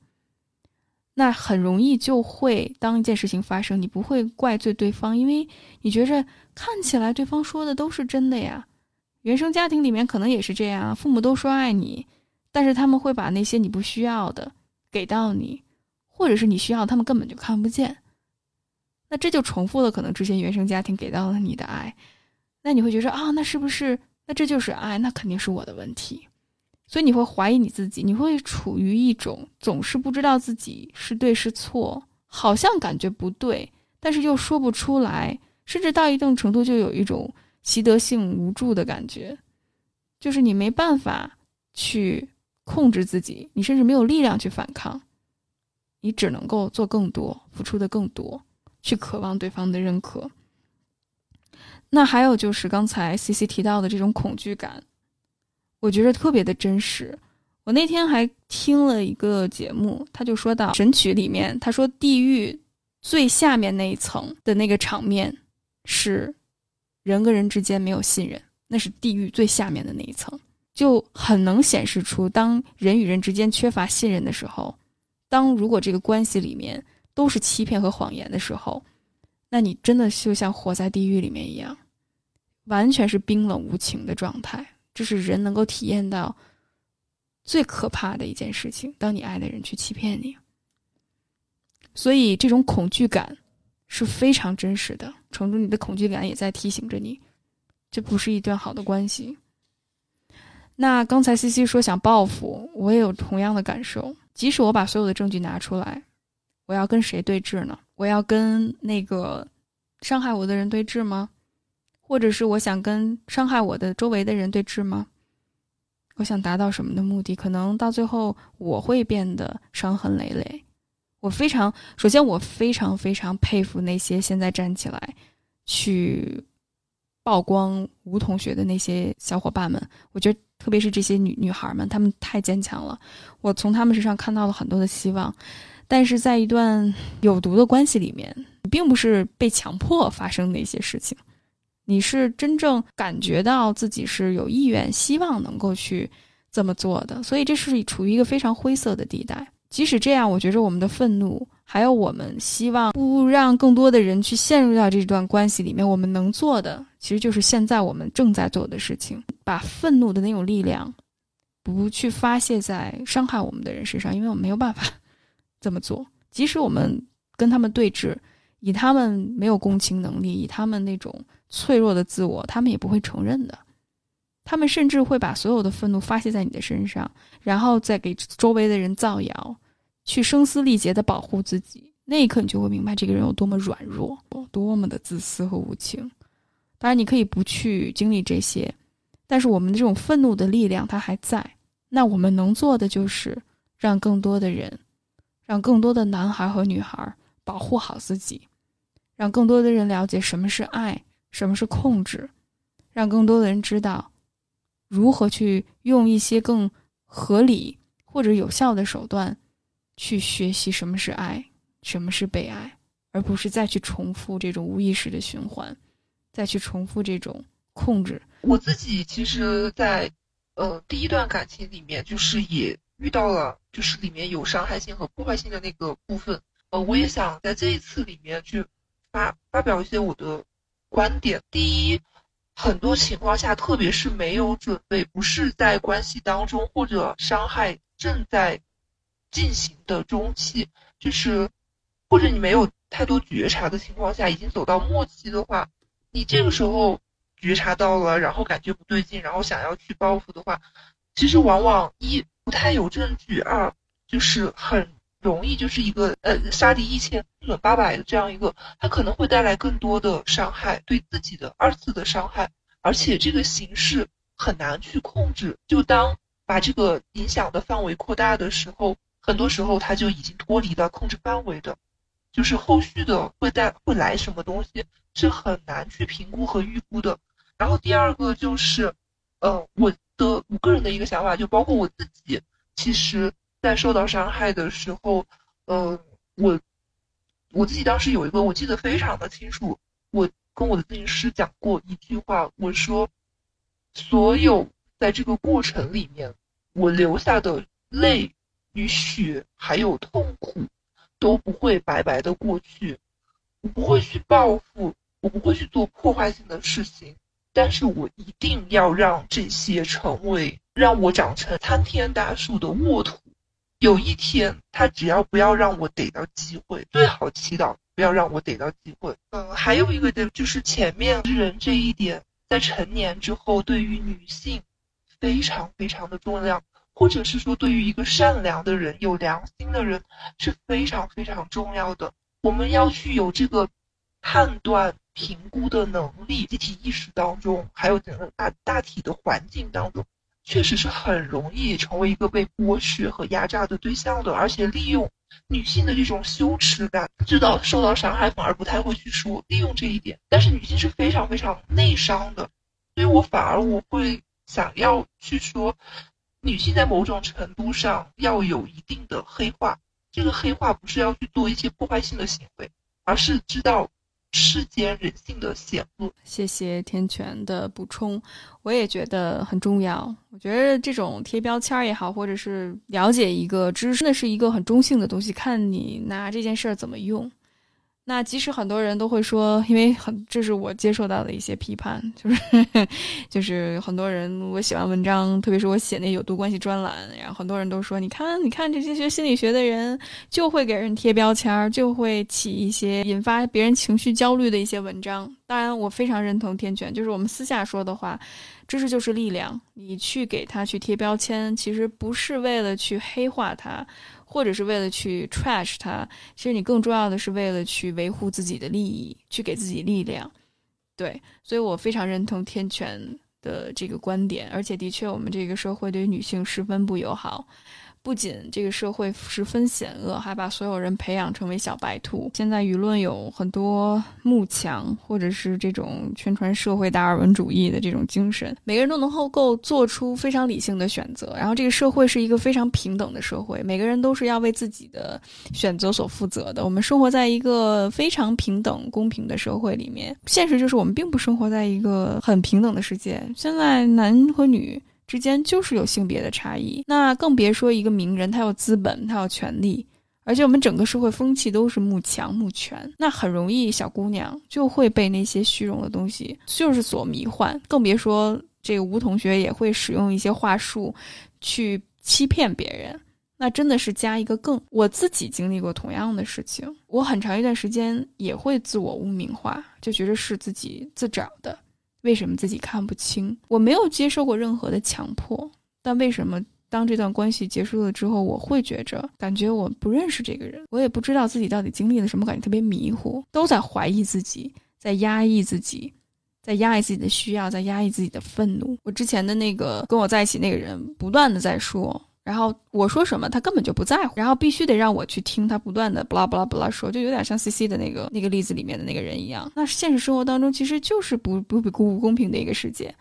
B: 那很容易就会当一件事情发生，你不会怪罪对方，因为你觉着看起来对方说的都是真的呀。原生家庭里面可能也是这样，父母都说爱你，但是他们会把那些你不需要的给到你，或者是你需要，他们根本就看不见。那这就重复了可能之前原生家庭给到了你的爱，那你会觉得啊，那是不是那这就是爱？那肯定是我的问题，所以你会怀疑你自己，你会处于一种总是不知道自己是对是错，好像感觉不对，但是又说不出来，甚至到一定程度就有一种习得性无助的感觉，就是你没办法去控制自己，你甚至没有力量去反抗。你只能够做更多，付出的更多，去渴望对方的认可。那还有就是刚才 C C 提到的这种恐惧感，我觉得特别的真实。我那天还听了一个节目，他就说到《神曲》里面，他说地狱最下面那一层的那个场面是人跟人之间没有信任，那是地狱最下面的那一层，就很能显示出当人与人之间缺乏信任的时候。当如果这个关系里面都是欺骗和谎言的时候，那你真的就像活在地狱里面一样，完全是冰冷无情的状态。这是人能够体验到最可怕的一件事情。当你爱的人去欺骗你，所以这种恐惧感是非常真实的。程中，你的恐惧感也在提醒着你，这不是一段好的关系。那刚才 C C 说想报复，我也有同样的感受。即使我把所有的证据拿出来，我要跟谁对峙呢？我要跟那个伤害我的人对峙吗？或者是我想跟伤害我的周围的人对峙吗？我想达到什么的目的？可能到最后我会变得伤痕累累。我非常，首先我非常非常佩服那些现在站起来去曝光吴同学的那些小伙伴们。我觉得。特别是这些女女孩们，她们太坚强了。我从她们身上看到了很多的希望，但是在一段有毒的关系里面，你并不是被强迫发生的一些事情，你是真正感觉到自己是有意愿、希望能够去这么做的。所以这是处于一个非常灰色的地带。即使这样，我觉着我们的愤怒。还有，我们希望不让更多的人去陷入到这段关系里面。我们能做的，其实就是现在我们正在做的事情：把愤怒的那种力量，不去发泄在伤害我们的人身上，因为我们没有办法这么做。即使我们跟他们对峙，以他们没有共情能力，以他们那种脆弱的自我，他们也不会承认的。他们甚至会把所有的愤怒发泄在你的身上，然后再给周围的人造谣。去声嘶力竭的保护自己，那一刻你就会明白这个人有多么软弱，多么的自私和无情。当然，你可以不去经历这些，但是我们的这种愤怒的力量它还在。那我们能做的就是让更多的人，让更多的男孩和女孩保护好自己，让更多的人了解什么是爱，什么是控制，让更多的人知道如何去用一些更合理或者有效的手段。去学习什么是爱，什么是被爱，而不是再去重复这种无意识的循环，再去重复这种控制。
C: 我自己其实，在呃第一段感情里面，就是也遇到了，就是里面有伤害性和破坏性的那个部分。呃，我也想在这一次里面去发发表一些我的观点。第一，很多情况下，特别是没有准备，不是在关系当中，或者伤害正在。进行的中期，就是或者你没有太多觉察的情况下，已经走到末期的话，你这个时候觉察到了，然后感觉不对劲，然后想要去报复的话，其实往往一不太有证据，二就是很容易就是一个呃杀敌一千自损八百的这样一个，它可能会带来更多的伤害，对自己的二次的伤害，而且这个形式很难去控制。就当把这个影响的范围扩大的时候。很多时候，它就已经脱离了控制范围的，就是后续的会带会来什么东西是很难去评估和预估的。然后第二个就是，呃，我的我个人的一个想法，就包括我自己，其实在受到伤害的时候，呃，我我自己当时有一个我记得非常的清楚，我跟我的咨询师讲过一句话，我说，所有在这个过程里面我留下的泪。与血还有痛苦都不会白白的过去，我不会去报复，我不会去做破坏性的事情，但是我一定要让这些成为让我长成参天大树的沃土，有一天他只要不要让我逮到机会，最好祈祷不要让我逮到机会。嗯，还有一个点就是前面人这一点，在成年之后对于女性非常非常的重要，或者是说对于一个善良的人、有良心的人是非常非常重要的。我们要去有这个判断。评估的能力，集体意识当中，还有整个大大体的环境当中，确实是很容易成为一个被剥削和压榨的对象的，而且利用女性的这种羞耻感，知道受到伤害反而不太会去说，利用这一点。但是女性是非常非常内伤的，所以我反而我会想要去说，女性在某种程度上要有一定的黑化，这个黑化不是要去做一些破坏性的行为，而是知道。世间人性的险恶。
B: 谢谢天权的补充，我也觉得很重要。我觉得这种贴标签也好，或者是了解一个知识，那是一个很中性的东西，看你拿这件事儿怎么用。那即使很多人都会说，因为很这是我接受到的一些批判，就是就是很多人我写完文章，特别是我写那有毒关系专栏，然后很多人都说，你看你看这些学心理学的人就会给人贴标签，就会起一些引发别人情绪焦虑的一些文章。当然，我非常认同天权，就是我们私下说的话，知识就是力量。你去给他去贴标签，其实不是为了去黑化他。或者是为了去 trash 它，其实你更重要的是为了去维护自己的利益，去给自己力量。对，所以我非常认同天权的这个观点，而且的确，我们这个社会对于女性十分不友好。不仅这个社会十分险恶，还把所有人培养成为小白兔。现在舆论有很多慕强，或者是这种宣传社会达尔文主义的这种精神，每个人都能够够做出非常理性的选择。然后这个社会是一个非常平等的社会，每个人都是要为自己的选择所负责的。我们生活在一个非常平等、公平的社会里面。现实就是我们并不生活在一个很平等的世界。现在男和女。之间就是有性别的差异，那更别说一个名人，他有资本，他有权利，而且我们整个社会风气都是慕强慕权，那很容易小姑娘就会被那些虚荣的东西就是所迷幻，更别说这个吴同学也会使用一些话术去欺骗别人，那真的是加一个更。我自己经历过同样的事情，我很长一段时间也会自我污名化，就觉得是自己自找的。为什么自己看不清？我没有接受过任何的强迫，但为什么当这段关系结束了之后，我会觉着感觉我不认识这个人，我也不知道自己到底经历了什么，感觉特别迷糊，都在怀疑自己，在压抑自己，在压抑自己的需要，在压抑自己的愤怒。我之前的那个跟我在一起那个人，不断的在说。然后我说什么，他根本就不在乎，然后必须得让我去听他不断的不拉不拉不拉说，就有点像 C C 的那个那个例子里面的那个人一样。那现实生活当中其实就是不不不不公平的一个世界。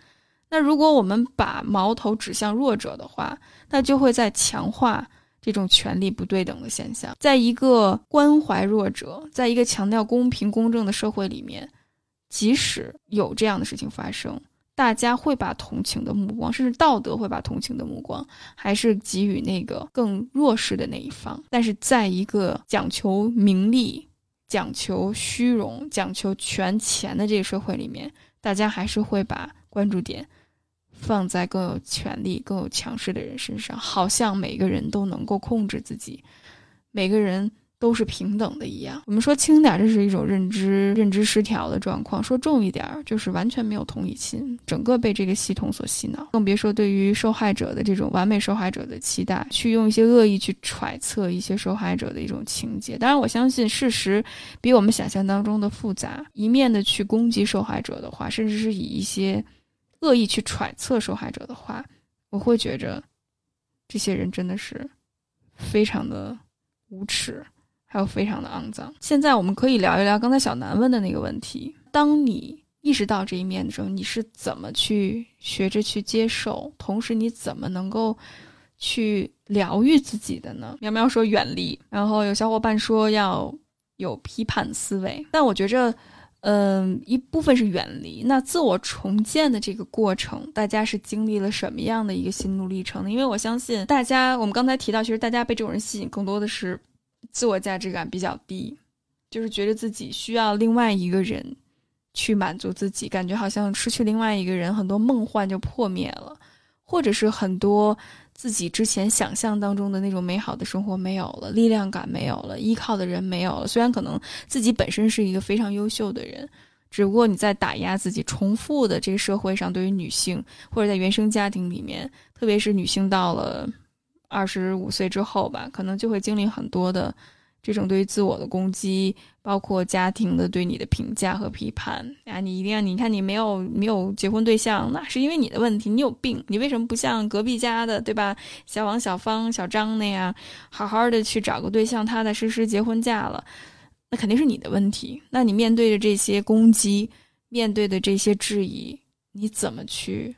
B: 那如果我们把矛头指向弱者的话，那就会在强化这种权力不对等的现象。在一个关怀弱者，在一个强调公平公正的社会里面，即使有这样的事情发生。大家会把同情的目光，甚至道德会把同情的目光，还是给予那个更弱势的那一方。但是，在一个讲求名利、讲求虚荣、讲求权钱的这个社会里面，大家还是会把关注点放在更有权力、更有强势的人身上，好像每个人都能够控制自己，每个人。都是平等的一样。我们说轻点，这是一种认知认知失调的状况；说重一点，就是完全没有同理心，整个被这个系统所洗脑。更别说对于受害者的这种完美受害者的期待，去用一些恶意去揣测一些受害者的一种情节。当然，我相信事实比我们想象当中的复杂。一面的去攻击受害者的话，甚至是以一些恶意去揣测受害者的话，我会觉着这些人真的是非常的无耻。还有非常的肮脏。现在我们可以聊一聊刚才小南问的那个问题：当你意识到这一面的时候，你是怎么去学着去接受？同时，你怎么能够去疗愈自己的呢？苗苗说远离，然后有小伙伴说要有批判思维。但我觉着，嗯，一部分是远离。那自我重建的这个过程，大家是经历了什么样的一个心路历程呢？因为我相信大家，我们刚才提到，其实大家被这种人吸引，更多的是。自我价值感比较低，就是觉得自己需要另外一个人去满足自己，感觉好像失去另外一个人，很多梦幻就破灭了，或者是很多自己之前想象当中的那种美好的生活没有了，力量感没有了，依靠的人没有了。虽然可能自己本身是一个非常优秀的人，只不过你在打压自己，重复的这个社会上对于女性或者在原生家庭里面，特别是女性到了二十五岁之后吧，可能就会经历很多的。这种对于自我的攻击，包括家庭的对你的评价和批判啊，你一定要，你看你没有没有结婚对象，那是因为你的问题，你有病，你为什么不像隔壁家的对吧？小王、小芳、小张那样，好好的去找个对象，踏踏实实结婚嫁了，那肯定是你的问题。那你面对着这些攻击，面对的这些质疑，你怎么去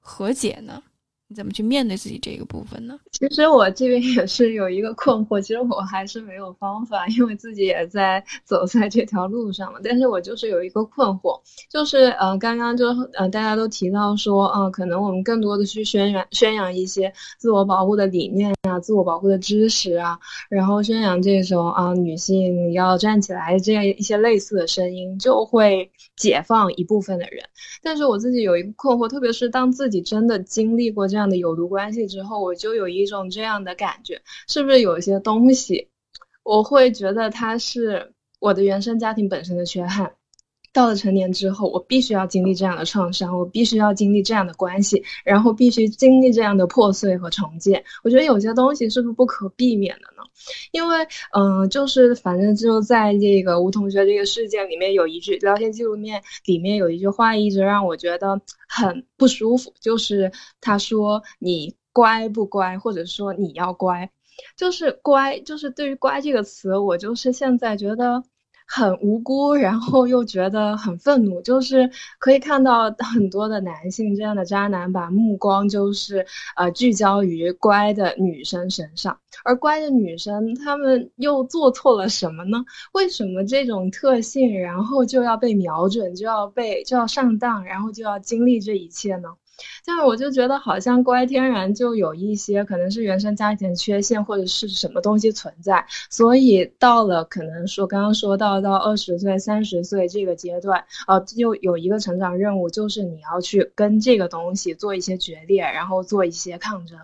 B: 和解呢？你怎么去面对自己这个部分呢？
F: 其实我这边也是有一个困惑，其实我还是没有方法，因为自己也在走在这条路上嘛。但是我就是有一个困惑，就是呃，刚刚就呃大家都提到说，嗯，可能我们更多的去宣扬宣扬一些自我保护的理念啊，自我保护的知识啊，然后宣扬这种啊女性要站起来这样一些类似的声音，就会解放一部分的人。但是我自己有一个困惑，特别是当自己真的经历过这样的有毒关系之后，我就有一种这样的感觉，是不是有一些东西，我会觉得它是我的原生家庭本身的缺憾。到了成年之后，我必须要经历这样的创伤，我必须要经历这样的关系，然后必须经历这样的破碎和重建。我觉得有些东西是不是不可避免的呢？因为，嗯，就是反正就在这个吴同学这个事件里面，有一句聊天记录面里面有一句话一直让我觉得很不舒服，就是他说你乖不乖，或者说你要乖，就是乖，就是对于“乖”这个词，我就是现在觉得。很无辜，然后又觉得很愤怒，就是可以看到很多的男性这样的渣男，把目光就是呃聚焦于乖的女生身上，而乖的女生她们又做错了什么呢？为什么这种特性，然后就要被瞄准，就要被就要上当，然后就要经历这一切呢？但是我就觉得好像乖天然就有一些可能是原生家庭缺陷或者是什么东西存在，所以到了可能说刚刚说到到二十岁三十岁这个阶段，呃，就有一个成长任务，就是你要去跟这个东西做一些决裂，然后做一些抗争。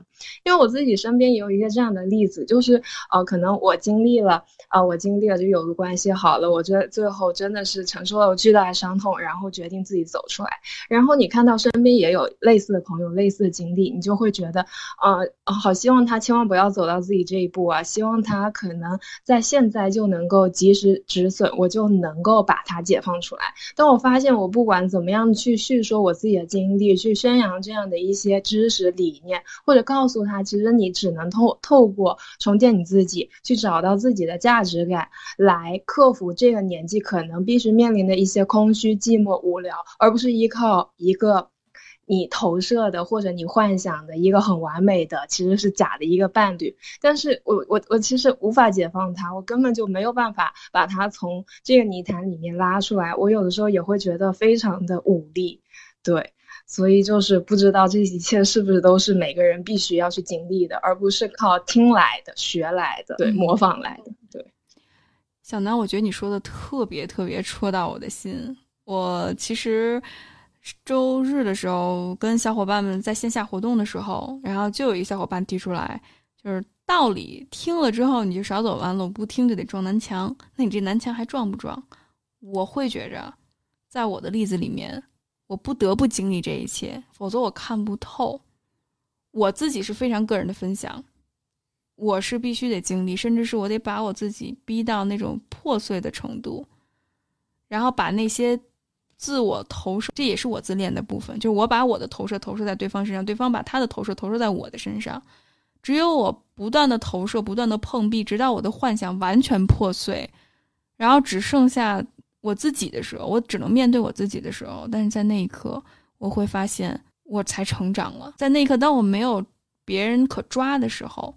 F: 因为我自己身边也有一个这样的例子，就是呃，可能我经历了啊，我经历了就有个关系好了，我觉得最后真的是承受了巨大的伤痛，然后决定自己走出来。然后你看到身边也有。类似的朋友，类似的经历，你就会觉得，呃，好希望他千万不要走到自己这一步啊！希望他可能在现在就能够及时止损，我就能够把他解放出来。但我发现我不管怎么样去叙说我自己的经历，去宣扬这样的一些知识理念，或者告诉他，其实你只能透透过重建你自己，去找到自己的价值感，来克服这个年纪可能必须面临的一些空虚、寂寞、无聊，而不是依靠一个。你投射的或者你幻想的一个很完美的，其实是假的一个伴侣。但是我我我其实无法解放他，我根本就没有办法把他从这个泥潭里面拉出来。我有的时候也会觉得非常的无力，对，所以就是不知道这一切是不是都是每个人必须要去经历的，而不是靠听来的、学来的、对模仿来的。对，
B: 小南，我觉得你说的特别特别戳到我的心。我其实。周日的时候，跟小伙伴们在线下活动的时候，然后就有一小伙伴提出来，就是道理听了之后你就少走弯路，不听就得撞南墙。那你这南墙还撞不撞？我会觉着，在我的例子里面，我不得不经历这一切，否则我看不透。我自己是非常个人的分享，我是必须得经历，甚至是我得把我自己逼到那种破碎的程度，然后把那些。自我投射，这也是我自恋的部分，就是我把我的投射投射在对方身上，对方把他的投射投射在我的身上，只有我不断的投射，不断的碰壁，直到我的幻想完全破碎，然后只剩下我自己的时候，我只能面对我自己的时候，但是在那一刻，我会发现我才成长了，在那一刻，当我没有别人可抓的时候，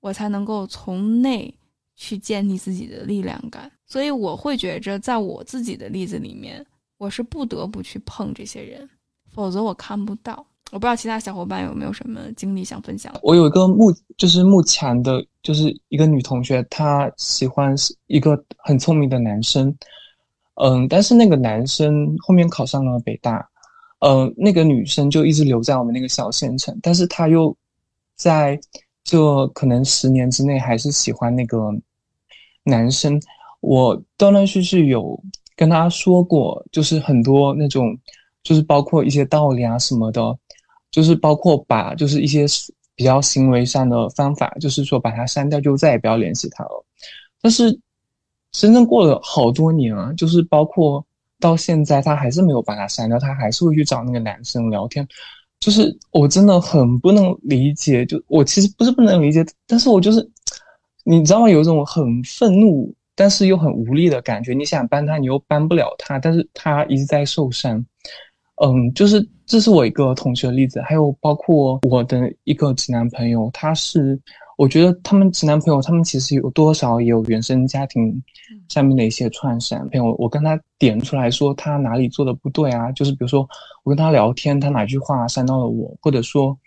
B: 我才能够从内去建立自己的力量感，所以我会觉着，在我自己的例子里面。我是不得不去碰这些人，否则我看不到。我不知道其他小伙伴有没有什么经历想分享。
D: 我有一个目，就是目前的，就是一个女同学，她喜欢一个很聪明的男生，嗯，但是那个男生后面考上了北大，嗯，那个女生就一直留在我们那个小县城，但是她又在这可能十年之内还是喜欢那个男生。我断断续续有跟他说过，就是很多那种，就是包括一些道理啊什么的，就是包括把就是一些比较行为上的方法，就是说把他删掉，就再也不要联系他了。但是真正过了好多年啊，就是包括。到现在他还是没有把他删掉，他还是会去找那个男生聊天，就是我真的很不能理解，就我其实不是不能理解，但是我就是，你知道吗？有一种很愤怒，但是又很无力的感觉。你想帮他，你又帮不了他，但是他一直在受伤。嗯，就是这是我一个同学的例子，还有包括我的一个直男朋友，他是。我觉得他们直男朋友，他们其实有多少也有原生家庭上面的一些创伤。朋友，我跟他点出来说他哪里做的不对啊，就是比如说我跟他聊天，他哪句话伤到了我，或者说，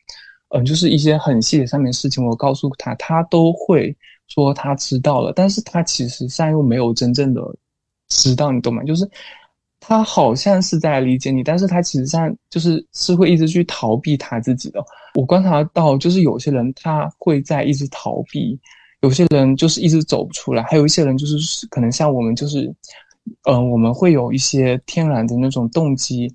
D: 嗯，就是一些很细节上面的事情，我告诉他，他都会说他知道了，但是他其实上又没有真正的知道，你懂吗？就是。他好像是在理解你，但是他其实上就是是会一直去逃避他自己的。我观察到，就是有些人他会在一直逃避，有些人就是一直走不出来，还有一些人就是可能像我们，就是，嗯，我们会有一些天然的那种动机。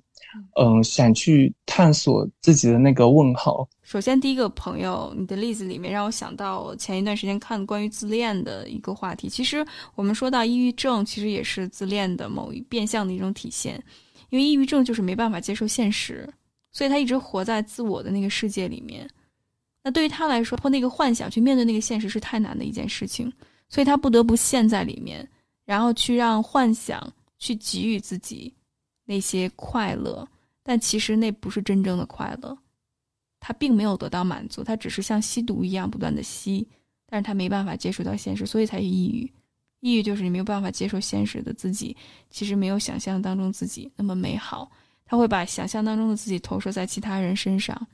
D: 嗯，想去探索自己的那个问号。
B: 首先，第一个朋友，你的例子里面让我想到前一段时间看关于自恋的一个话题。其实，我们说到抑郁症，其实也是自恋的某一变相的一种体现。因为抑郁症就是没办法接受现实，所以他一直活在自我的那个世界里面。那对于他来说，破那个幻想去面对那个现实是太难的一件事情，所以他不得不陷在里面，然后去让幻想去给予自己。那些快乐，但其实那不是真正的快乐，他并没有得到满足，他只是像吸毒一样不断的吸，但是他没办法接触到现实，所以才抑郁。抑郁就是你没有办法接受现实的自己，其实没有想象当中自己那么美好，他会把想象当中的自己投射在其他人身上，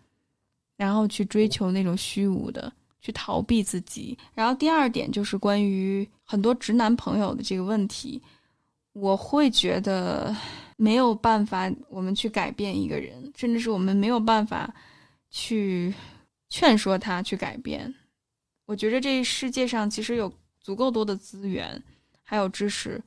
B: 然后去追求那种虚无的，去逃避自己。然后第二点就是关于很多直男朋友的这个问题，我会觉得。没有办法，我们去改变一个人，甚至是我们没有办法去劝说他去改变。我觉得这世界上其实有足够多的资源，还有知识，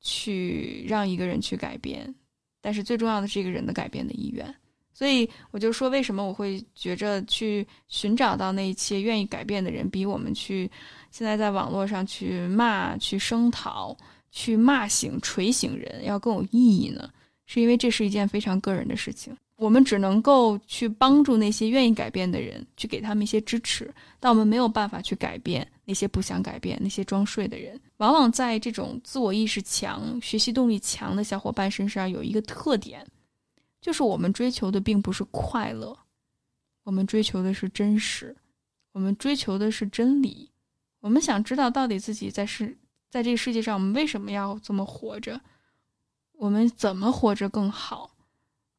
B: 去让一个人去改变。但是最重要的是一个人的改变的意愿。所以我就说，为什么我会觉着去寻找到那一些愿意改变的人，比我们去现在在网络上去骂、去声讨。去骂醒、锤醒人要更有意义呢？是因为这是一件非常个人的事情。我们只能够去帮助那些愿意改变的人，去给他们一些支持，但我们没有办法去改变那些不想改变、那些装睡的人。往往在这种自我意识强、学习动力强的小伙伴身上有一个特点，就是我们追求的并不是快乐，我们追求的是真实，我们追求的是真理，我们想知道到底自己在是。在这个世界上，我们为什么要这么活着？我们怎么活着更好，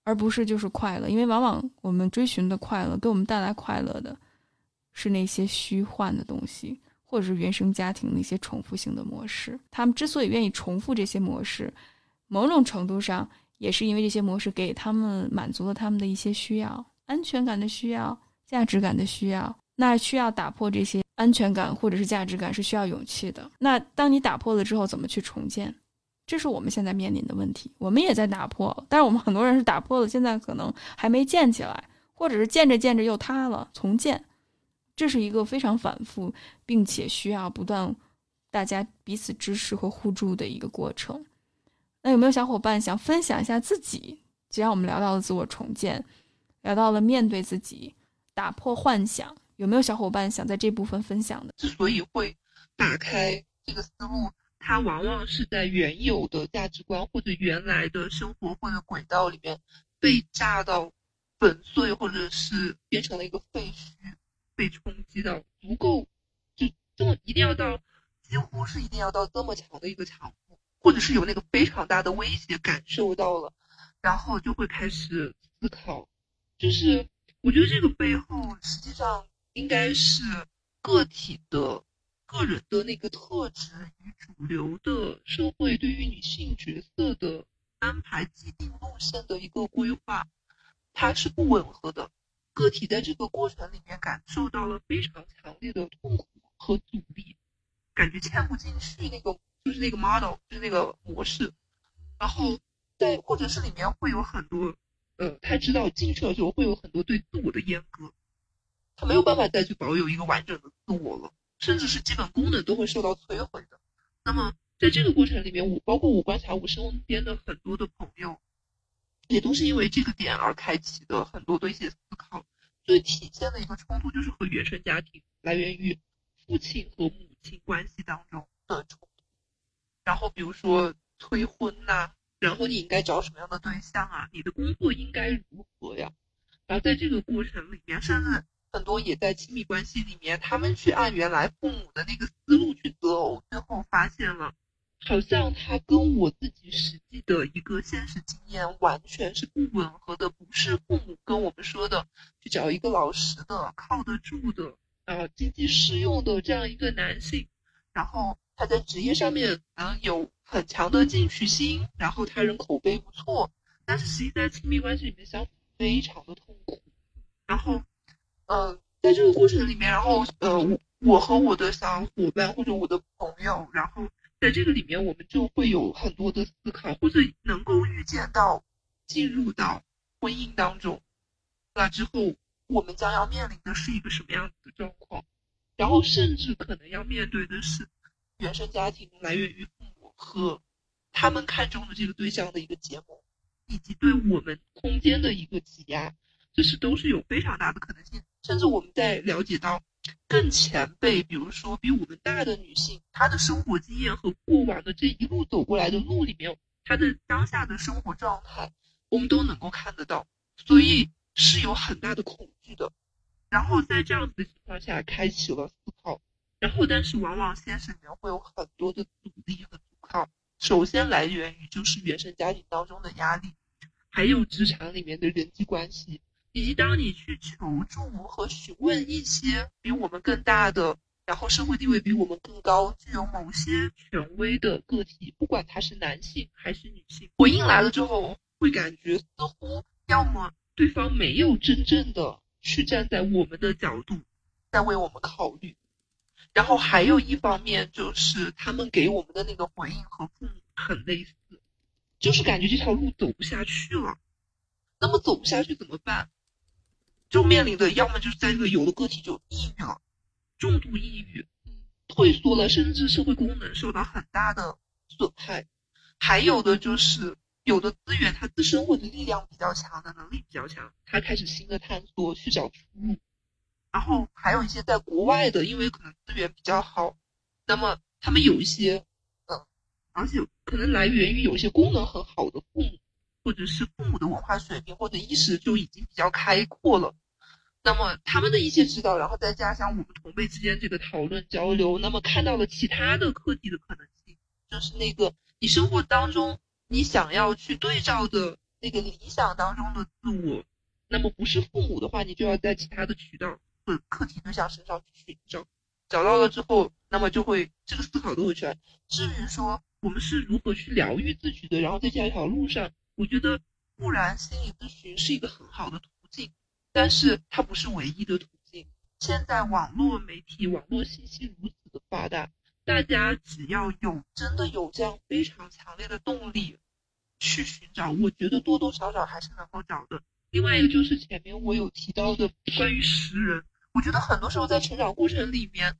B: 而不是就是快乐？因为往往我们追寻的快乐，给我们带来快乐的，是那些虚幻的东西，或者是原生家庭那些重复性的模式。他们之所以愿意重复这些模式，某种程度上也是因为这些模式给他们满足了他们的一些需要：安全感的需要、价值感的需要。那需要打破这些。安全感或者是价值感是需要勇气的。那当你打破了之后，怎么去重建？这是我们现在面临的问题。我们也在打破，但是我们很多人是打破了，现在可能还没建起来，或者是建着建着又塌了，重建。这是一个非常反复，并且需要不断大家彼此支持和互助的一个过程。那有没有小伙伴想分享一下自己？既然我们聊到了自我重建，聊到了面对自己，打破幻想。有没有小伙伴想在这部分分享的？
C: 之所以会打开这个思路，它往往是在原有的价值观或者原来的生活或者轨道里面被炸到粉碎，或者是变成了一个废墟，被冲击到足够，就这么一定要到几乎是一定要到这么强的一个强度，或者是有那个非常大的威胁感受到了，然后就会开始思考，就是我觉得这个背后实际上。应该是个体的、个人的那个特质与主流的社会对于女性角色的安排、既定路线的一个规划。它是不吻合的。个体在这个过程里面感受到了非常强烈的痛苦和阻力，感觉嵌不进去那个就是那个 model 就是那个模式，然后在或者是里面会有很多，呃，他知道进去的时候会有很多对自我的阉割，他没有办法再去保有一个完整的自我了，甚至是基本功能都会受到摧毁的。那么在这个过程里面，我包括我观察我身边的很多的朋友。也都是因为这个点而开启的很多的一些思考，最体现的一个冲突就是和原生家庭来源于父亲和母亲关系当中的冲突。然后比如说催婚呐，然后你应该找什么样的对象啊？你的工作应该如何呀？然后在这个过程里面，甚至很多也在亲密关系里面，他们去按原来父母的那个思路去择偶，最后发现了。好像他跟我自己实际的一个现实经验完全是不吻合的，不是父母跟我们说的去找一个老实的、靠得住的、啊经济适用的这样一个男性，然后他在职业上面嗯有很强的进取心，然后他人口碑不错，但是实际在亲密关系里面相处非常的痛苦，然后嗯在这个过程里面，然后呃我我和我的小伙伴或者我的朋友，然后。在这个里面，我们就会有很多的思考，或者能够预见到进入到婚姻当中，那之后我们将要面临的是一个什么样子的状况，然后甚至可能要面对的是原生家庭来源于父母和他们看中的这个对象的一个结盟，以及对我们空间的一个挤压，这是都是有非常大的可能性，甚至我们在了解到。更前辈，比如说比我们大的女性，她的生活经验和过往的这一路走过来的路里面，她的当下的生活状态，我们都能够看得到，所以是有很大的恐惧的。然后在这样子的情况下，开启了思考。然后，但是往往现实里面会有很多的阻力和阻抗。首先来源于就是原生家庭当中的压力，还有职场里面的人际关系。以及当你去求助和询问一些比我们更大的，然后社会地位比我们更高、具有某些权威的个体，不管他是男性还是女性，回应来了之后，会感觉似乎要么对方没有真正的去站在我们的角度在为我们考虑，然后还有一方面就是他们给我们的那个回应和父母很类似，就是感觉这条路走不下去了，那么走不下去怎么办？就面临的要么就是在这个有的个体就抑郁了，重度抑郁，退缩了，甚至社会功能受到很大的损害；还有的就是有的资源它自身或者力量比较强的能力比较强，他开始新的探索去找出路。然后还有一些在国外的，因为可能资源比较好，那么他们有一些，嗯，而且可能来源于有一些功能很好的父母，或者是父母的文化水平或者意识就已经比较开阔了。那么他们的一些指导，然后再加上我们同辈之间这个讨论交流，那么看到了其他的课题的可能性，就是那个你生活当中你想要去对照的那个理想当中的自我，那么不是父母的话，你就要在其他的渠道和课题对象身上去寻找，找到了之后，那么就会这个思考都会出来。至于说我们是如何去疗愈自己的，然后在这一条路上，我觉得固然心理咨询是一个很好的途径。但是它不是唯一的途径。现在网络媒体、网络信息如此的发达，大家只要有真的有这样非常强烈的动力去寻找，我觉得多多少少还是能够找的。另外一个就是前面我有提到的关于识人，我觉得很多时候在成长过程里面，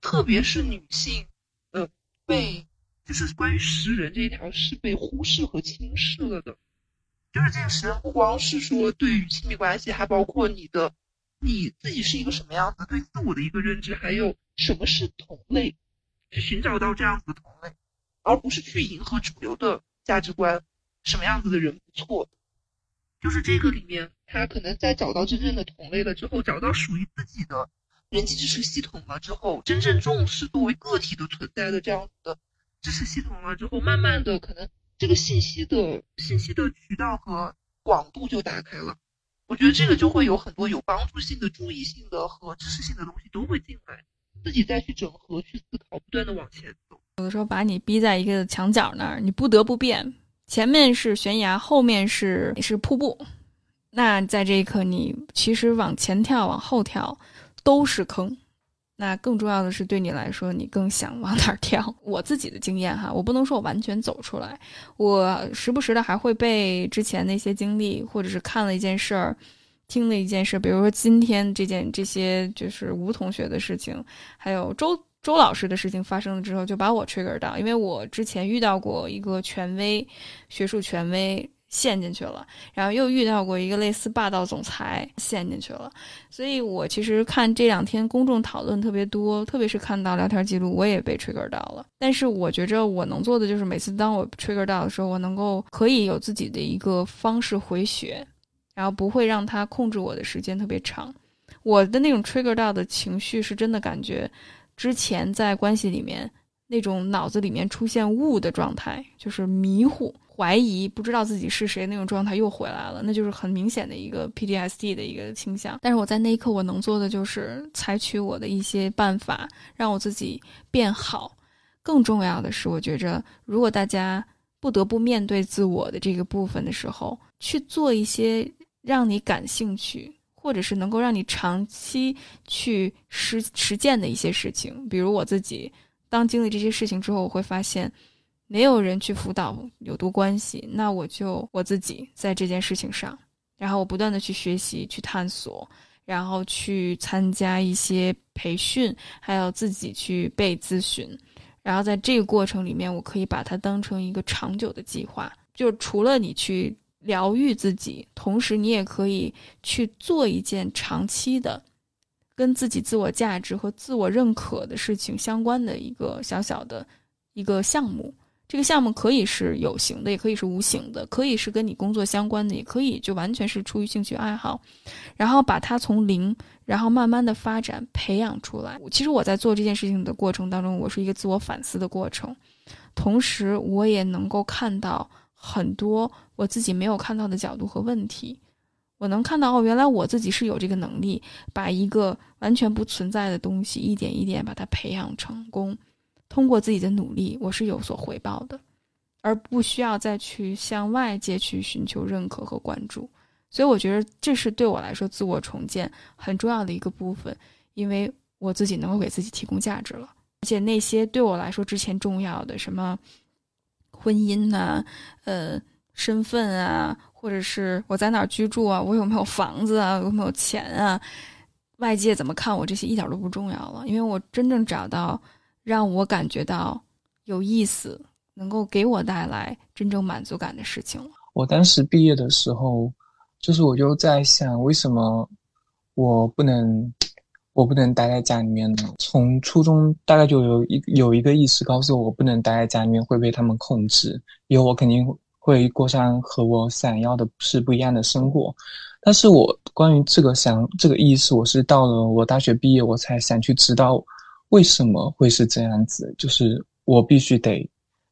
C: 特别是女性，呃，被就是关于识人这一条是被忽视和轻视了的。就是这个识人，不光是说对于亲密关系，还包括你的你自己是一个什么样子，对自我的一个认知，还有什么是同类，去寻找到这样子的同类，而不是去迎合主流的价值观，什么样子的人不错。就是这个里面，他可能在找到真正的同类了之后，找到属于自己的人际支持系统了之后，真正重视作为个体的存在的这样子的支持系统了之后，慢慢的可能。这个信息的信息的渠道和广度就打开了，我觉得这个就会有很多有帮助性的、注意性的和知识性的东西都会进来，自己再去整合、去思考，不断的往前走。
B: 有的时候把你逼在一个墙角那儿，你不得不变，前面是悬崖，后面是是瀑布，那在这一刻，你其实往前跳、往后跳都是坑。那更重要的是，对你来说，你更想往哪儿跳？我自己的经验哈，我不能说我完全走出来，我时不时的还会被之前那些经历，或者是看了一件事儿、听了一件事，比如说今天这件这些就是吴同学的事情，还有周周老师的事情发生了之后，就把我 trigger 到，因为我之前遇到过一个权威，学术权威。陷进去了，然后又遇到过一个类似霸道总裁陷进去了，所以我其实看这两天公众讨论特别多，特别是看到聊天记录，我也被 trigger 到了。但是我觉着我能做的就是每次当我 trigger 到的时候，我能够可以有自己的一个方式回血，然后不会让他控制我的时间特别长。我的那种 trigger 到的情绪是真的感觉，之前在关系里面那种脑子里面出现雾的状态，就是迷糊。怀疑不知道自己是谁那种状态又回来了，那就是很明显的一个 PTSD 的一个倾向。但是我在那一刻，我能做的就是采取我的一些办法，让我自己变好。更重要的是，我觉着如果大家不得不面对自我的这个部分的时候，去做一些让你感兴趣，或者是能够让你长期去实实践的一些事情。比如我自己，当经历这些事情之后，我会发现。没有人去辅导有毒关系，那我就我自己在这件事情上，然后我不断的去学习、去探索，然后去参加一些培训，还有自己去被咨询，然后在这个过程里面，我可以把它当成一个长久的计划。就除了你去疗愈自己，同时你也可以去做一件长期的，跟自己自我价值和自我认可的事情相关的一个小小的一个项目。这个项目可以是有形的，也可以是无形的，可以是跟你工作相关的，也可以就完全是出于兴趣爱好，然后把它从零，然后慢慢的发展培养出来。其实我在做这件事情的过程当中，我是一个自我反思的过程，同时我也能够看到很多我自己没有看到的角度和问题。我能看到哦，原来我自己是有这个能力，把一个完全不存在的东西一点一点把它培养成功。通过自己的努力，我是有所回报的，而不需要再去向外界去寻求认可和关注。所以，我觉得这是对我来说自我重建很重要的一个部分，因为我自己能够给自己提供价值了。而且，那些对我来说之前重要的什么婚姻呐、呃身份啊，或者是我在哪儿居住啊、我有没有房子啊、有没有钱啊，外界怎么看我，这些一点都不重要了，因为我真正找到。让我感觉到有意思，能够给我带来真正满足感的事情了。
D: 我当时毕业的时候，就是我就在想，为什么我不能，我不能待在家里面呢？从初中大概就有一有一个意识告诉我，我不能待在家里面会被他们控制，以后我肯定会过上和我想要的是不一样的生活。但是我关于这个想这个意识，我是到了我大学毕业，我才想去知道。为什么会是这样子？就是我必须得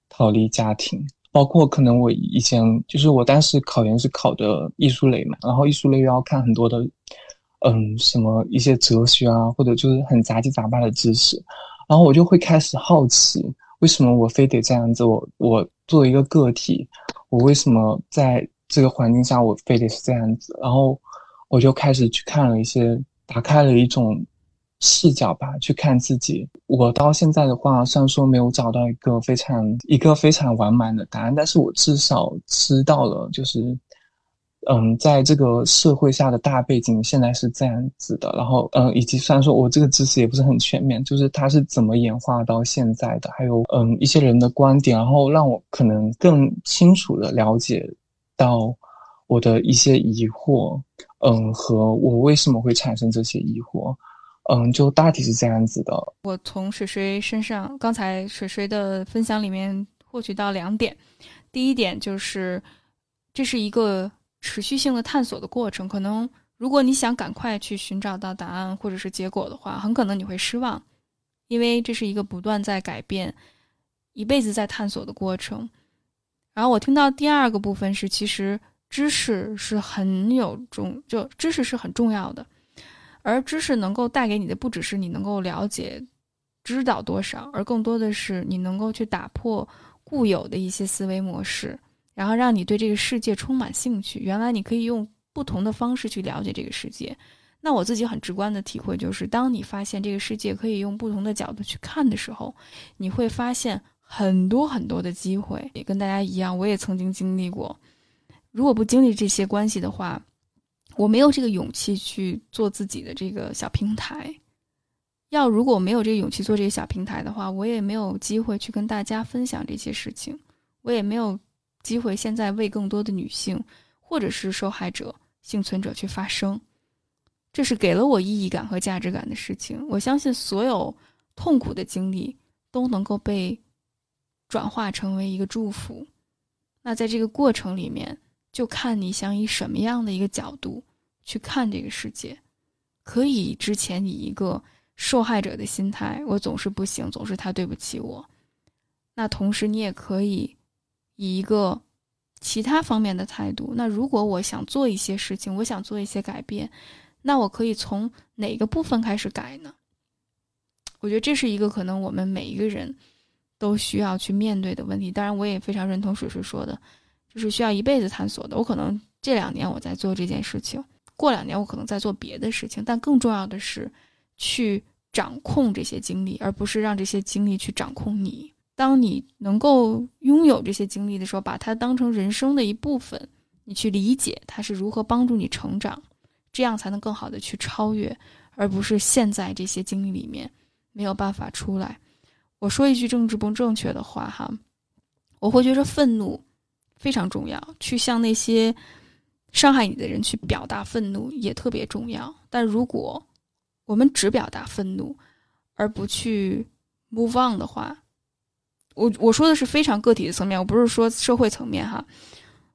D: 逃离家庭，包括可能我以前就是我当时考研是考的艺术类嘛，然后艺术类又要看很多的，嗯，什么一些哲学啊，或者就是很杂七杂八的知识，然后我就会开始好奇，为什么我非得这样子？我我作为一个个体，我为什么在这个环境下我非得是这样子？然后我就开始去看了一些，打开了一种。视角吧，去看自己。我到现在的话，虽然说没有找到一个非常一个非常完满的答案，但是我至少知道了，就是，嗯，在这个社会下的大背景现在是这样子的。然后，嗯，以及虽然说我这个知识也不是很全面，就是它是怎么演化到现在的，还有，嗯，一些人的观点，然后让我可能更清楚的了解到我的一些疑惑，嗯，和我为什么会产生这些疑惑。嗯，就大体是这样子的。
B: 我从水水身上，刚才水水的分享里面获取到两点。第一点就是，这是一个持续性的探索的过程。可能如果你想赶快去寻找到答案或者是结果的话，很可能你会失望，因为这是一个不断在改变、一辈子在探索的过程。然后我听到第二个部分是，其实知识是很有重，就知识是很重要的。而知识能够带给你的，不只是你能够了解、知道多少，而更多的是你能够去打破固有的一些思维模式，然后让你对这个世界充满兴趣。原来你可以用不同的方式去了解这个世界。那我自己很直观的体会就是，当你发现这个世界可以用不同的角度去看的时候，你会发现很多很多的机会。也跟大家一样，我也曾经经历过。如果不经历这些关系的话，我没有这个勇气去做自己的这个小平台。要如果没有这个勇气做这个小平台的话，我也没有机会去跟大家分享这些事情，我也没有机会现在为更多的女性或者是受害者、幸存者去发声。这是给了我意义感和价值感的事情。我相信所有痛苦的经历都能够被转化成为一个祝福。那在这个过程里面，就看你想以什么样的一个角度去看这个世界。可以之前以一个。受害者的心态，我总是不行，总是他对不起我。那同时，你也可以以一个其他方面的态度。那如果我想做一些事情，我想做一些改变，那我可以从哪个部分开始改呢？我觉得这是一个可能我们每一个人都需要去面对的问题。当然，我也非常认同水水说的，就是需要一辈子探索的。我可能这两年我在做这件事情，过两年我可能在做别的事情，但更重要的是。去掌控这些经历，而不是让这些经历去掌控你。当你能够拥有这些经历的时候，把它当成人生的一部分，你去理解它是如何帮助你成长，这样才能更好的去超越，而不是陷在这些经历里面没有办法出来。我说一句政治不正确的话哈，我会觉得愤怒非常重要，去向那些伤害你的人去表达愤怒也特别重要。但如果我们只表达愤怒，而不去 move on 的话，我我说的是非常个体的层面，我不是说社会层面哈。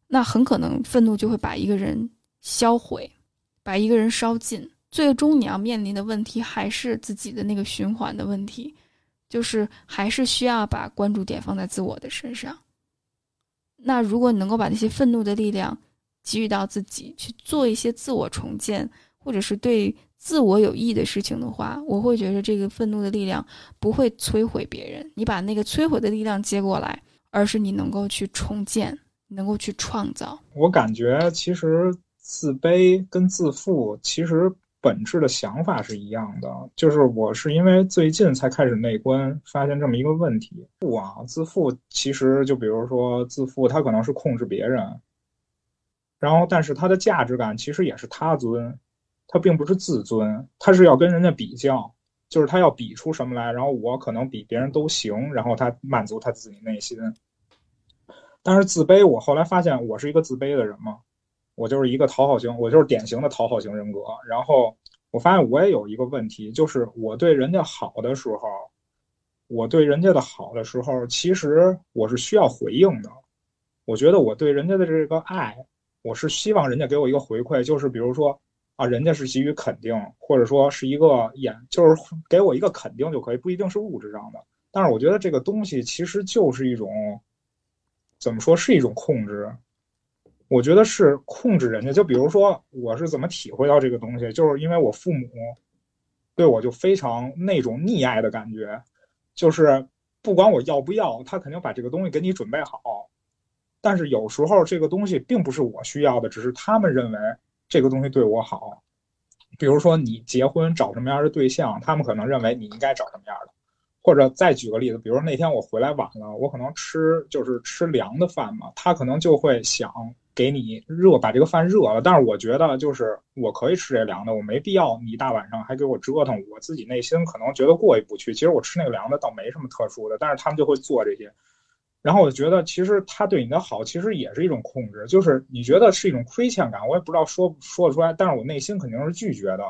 B: 那很可能愤怒就会把一个人销毁，把一个人烧尽。最终你要面临的问题还是自己的那个循环的问题，就是还是需要把关注点放在自我的身上。那如果你能够把那些愤怒的力量给予到自己，去做一些自我重建，或者是对。自我有益的事情的话，我会觉得这个愤怒的力量不会摧毁别人，你把那个摧毁的力量接过来，而是你能够去重建，能够去创造。
I: 我感觉其实自卑跟自负其实本质的想法是一样的，就是我是因为最近才开始内观，发现这么一个问题。不啊，自负其实就比如说自负，它可能是控制别人，然后但是他的价值感其实也是他尊。他并不是自尊，他是要跟人家比较，就是他要比出什么来，然后我可能比别人都行，然后他满足他自己内心。但是自卑，我后来发现我是一个自卑的人嘛，我就是一个讨好型，我就是典型的讨好型人格。然后我发现我也有一个问题，就是我对人家好的时候，我对人家的好的时候，其实我是需要回应的。我觉得我对人家的这个爱，我是希望人家给我一个回馈，就是比如说。啊，人家是给予肯定，或者说是一个眼，就是给我一个肯定就可以，不一定是物质上的。但是我觉得这个东西其实就是一种，怎么说是一种控制？我觉得是控制人家。就比如说，我是怎么体会到这个东西，就是因为我父母对我就非常那种溺爱的感觉，就是不管我要不要，他肯定把这个东西给你准备好。但是有时候这个东西并不是我需要的，只是他们认为。这个东西对我好，比如说你结婚找什么样的对象，他们可能认为你应该找什么样的，或者再举个例子，比如那天我回来晚了，我可能吃就是吃凉的饭嘛，他可能就会想给你热，把这个饭热了。但是我觉得就是我可以吃这凉的，我没必要你大晚上还给我折腾，我自己内心可能觉得过意不去。其实我吃那个凉的倒没什么特殊的，但是他们就会做这些。然后我觉得，其实他对你的好，其实也是一种控制，就是你觉得是一种亏欠感，我也不知道说说得出来，但是我内心肯定是拒绝的。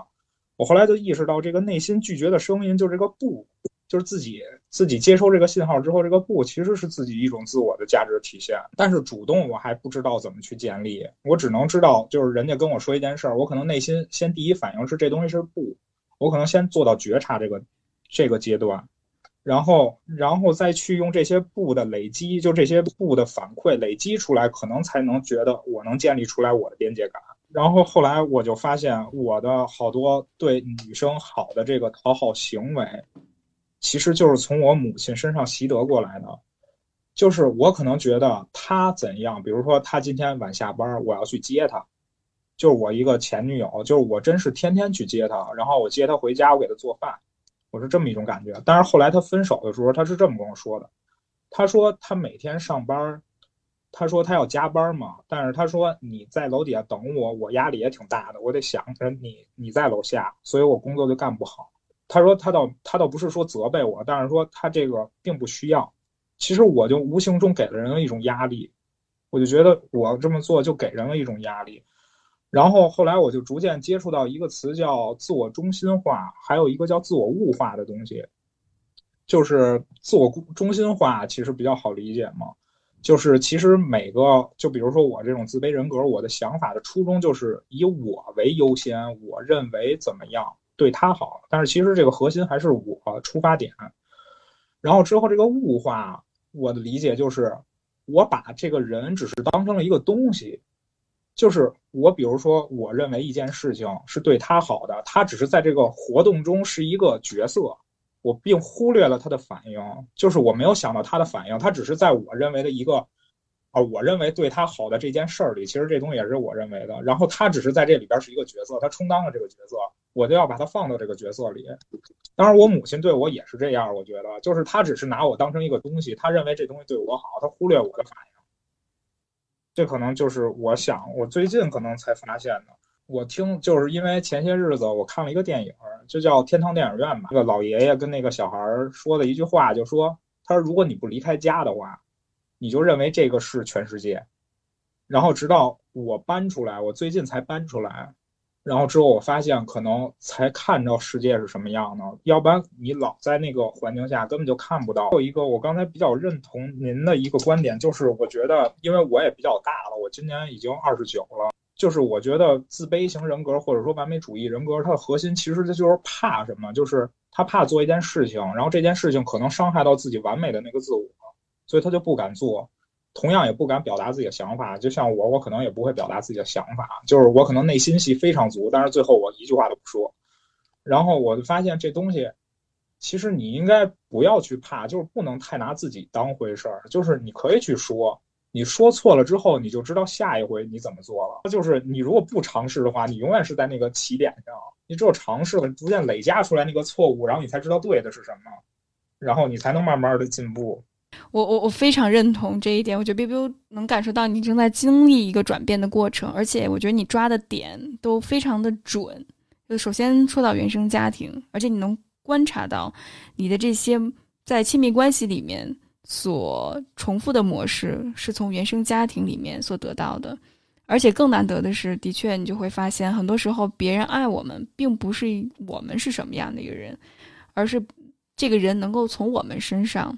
I: 我后来就意识到，这个内心拒绝的声音，就这个不，就是自己自己接收这个信号之后，这个不其实是自己一种自我的价值体现。但是主动我还不知道怎么去建立，我只能知道，就是人家跟我说一件事儿，我可能内心先第一反应是这东西是不，我可能先做到觉察这个这个阶段。然后，然后再去用这些布的累积，就这些布的反馈累积出来，可能才能觉得我能建立出来我的边界感。然后后来我就发现，我的好多对女生好的这个讨好行为，其实就是从我母亲身上习得过来的。就是我可能觉得她怎样，比如说她今天晚下班，我要去接她，就是我一个前女友，就是我真是天天去接她，然后我接她回家，我给她做饭，我是这么一种感觉。但是后来他分手的时候，他是这么跟我说的，他说他每天上班，他说他要加班嘛，但是他说你在楼底下等我，我压力也挺大的，我得想着你你在楼下，所以我工作就干不好。他说他倒他倒不是说责备我，但是说他这个并不需要。其实我就无形中给了人一种压力，我就觉得我这么做就给人了一种压力。然后后来我就逐渐接触到一个词叫自我中心化，还有一个叫自我物化的东西。就是自我中心化其实比较好理解嘛，就是其实每个就比如说我这种自卑人格，我的想法的初衷就是以我为优先，我认为怎么样对他好，但是其实这个核心还是我出发点。然后之后这个物化，我的理解就是我把这个人只是当成了一个东西。就是我，比如说，我认为一件事情是对他好的，他只是在这个活动中是一个角色，我并忽略了他的反应，就是我没有想到他的反应，他只是在我认为的一个，啊，我认为对他好的这件事儿里，其实这东西也是我认为的，然后他只是在这里边是一个角色，他充当了这个角色，我就要把他放到这个角色里。当然，我母亲对我也是这样，我觉得，就是他只是拿我当成一个东西，他认为这东西对我好，他忽略我的反应。这可能就是我想，我最近可能才发现的。我听就是因为前些日子我看了一个电影，就叫《天堂电影院》吧。那个老爷爷跟那个小孩说的一句话，就说：“他说如果你不离开家的话，你就认为这个是全世界。然后直到我搬出来，我最近才搬出来。”然后之后我发现，可能才看到世界是什么样的，要不然你老在那个环境下，根本就看不到。有一个我刚才比较认同您的一个观点，就是我觉得，因为我也比较大了，我今年已经二十九了，就是我觉得自卑型人格或者说完美主义人格，它的核心其实它就是怕什么，就是他怕做一件事情，然后这件事情可能伤害到自己完美的那个自我，所以他就不敢做。同样也不敢表达自己的想法，就像我，我可能也不会表达自己的想法，就是我可能内心戏非常足，但是最后我一句话都不说。然后我就发现这东西，其实你应该不要去怕，就是不能太拿自己当回事儿，就是你可以去说，你说错了之后，你就知道下一回你怎么做了。就是你如果不尝试的话，你永远是在那个起点上，你只有尝试了，逐渐累加出来那个错误，然后你才知道对的是什么，然后你才能慢慢的进步。
B: 我我我非常认同这一点，我觉得 biu 能感受到你正在经历一个转变的过程，而且我觉得你抓的点都非常的准。就首先说到原生家庭，而且你能观察到你的这些在亲密关系里面所重复的模式，是从原生家庭里面所得到的。而且更难得的是，的确你就会发现，很多时候别人爱我们，并不是我们是什么样的一个人，而是这个人能够从我们身上。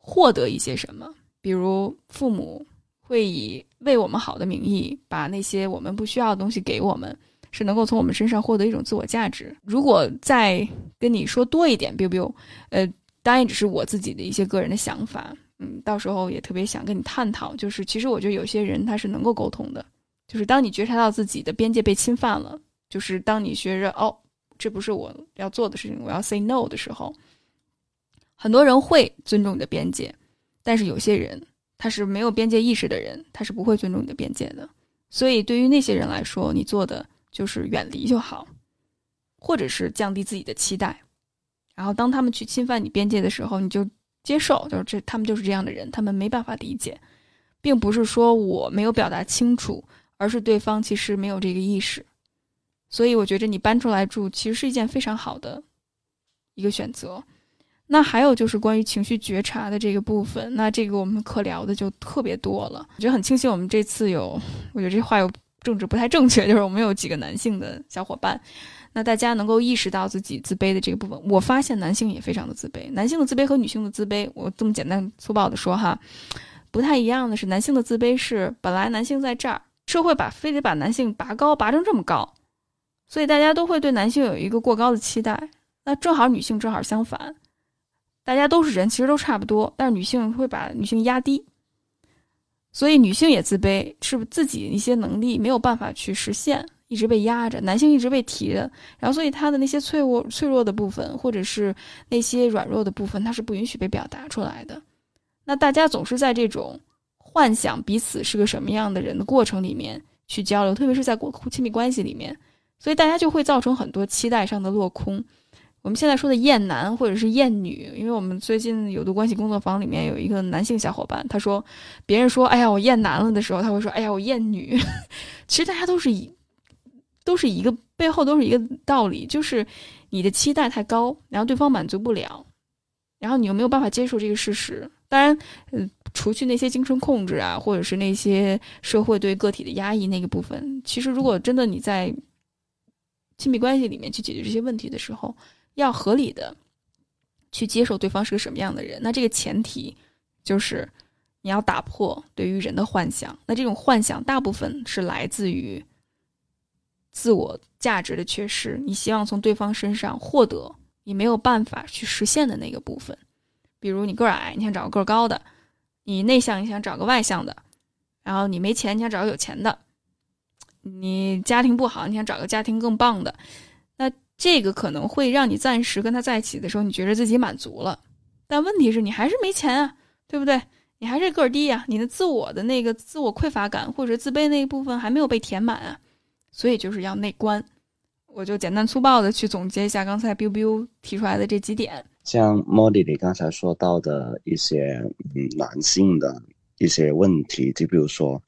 B: 获得一些什么？比如父母会以为我们好的名义，把那些我们不需要的东西给我们，是能够从我们身上获得一种自我价值。如果再跟你说多一点，biu biu，呃，当然只是我自己的一些个人的想法，嗯，到时候也特别想跟你探讨。就是其实我觉得有些人他是能够沟通的，就是当你觉察到自己的边界被侵犯了，就是当你觉着哦，这不是我要做的事情，我要 say no 的时候。很多人会尊重你的边界，但是有些人他是没有边界意识的人，他是不会尊重你的边界的。所以对于那些人来说，你做的就是远离就好，或者是降低自己的期待。然后当他们去侵犯你边界的时候，你就接受，就是这他们就是这样的人，他们没办法理解，并不是说我没有表达清楚，而是对方其实没有这个意识。所以我觉着你搬出来住其实是一件非常好的一个选择。那还有就是关于情绪觉察的这个部分，那这个我们可聊的就特别多了。我觉得很庆幸我们这次有，我觉得这话有政治不太正确，就是我们有几个男性的小伙伴，那大家能够意识到自己自卑的这个部分。我发现男性也非常的自卑，男性的自卑和女性的自卑，我这么简单粗暴的说哈，不太一样的是，男性的自卑是本来男性在这儿，社会把非得把男性拔高拔成这么高，所以大家都会对男性有一个过高的期待。那正好女性正好相反。大家都是人，其实都差不多，但是女性会把女性压低，所以女性也自卑，是不自己一些能力没有办法去实现，一直被压着，男性一直被提着，然后所以他的那些脆弱脆弱的部分，或者是那些软弱的部分，他是不允许被表达出来的。那大家总是在这种幻想彼此是个什么样的人的过程里面，去交流，特别是在过亲密关系里面，所以大家就会造成很多期待上的落空。我们现在说的厌男或者是厌女，因为我们最近有毒关系工作坊里面有一个男性小伙伴，他说别人说“哎呀，我厌男了”的时候，他会说“哎呀，我厌女”。其实大家都是以都是一个背后都是一个道理，就是你的期待太高，然后对方满足不了，然后你又没有办法接受这个事实。当然，嗯，除去那些精神控制啊，或者是那些社会对个体的压抑那个部分，其实如果真的你在亲密关系里面去解决这些问题的时候，要合理的去接受对方是个什么样的人，那这个前提就是你要打破对于人的幻想。那这种幻想大部分是来自于自我价值的缺失，你希望从对方身上获得你没有办法去实现的那个部分。比如你个儿矮，你想找个个儿高的；你内向，你想找个外向的；然后你没钱，你想找个有钱的；你家庭不好，你想找个家庭更棒的。这个可能会让你暂时跟他在一起的时候，你觉得自己满足了，但问题是你还是没钱啊，对不对？你还是个儿低呀，你的自我的那个自我匮乏感或者自卑那一部分还没有被填满啊，所以就是要内观。我就简单粗暴的去总结一下刚才 biu biu 提出来的这几点。
J: 像莫莉你刚才说到的一些嗯男性的一些问题，就比如说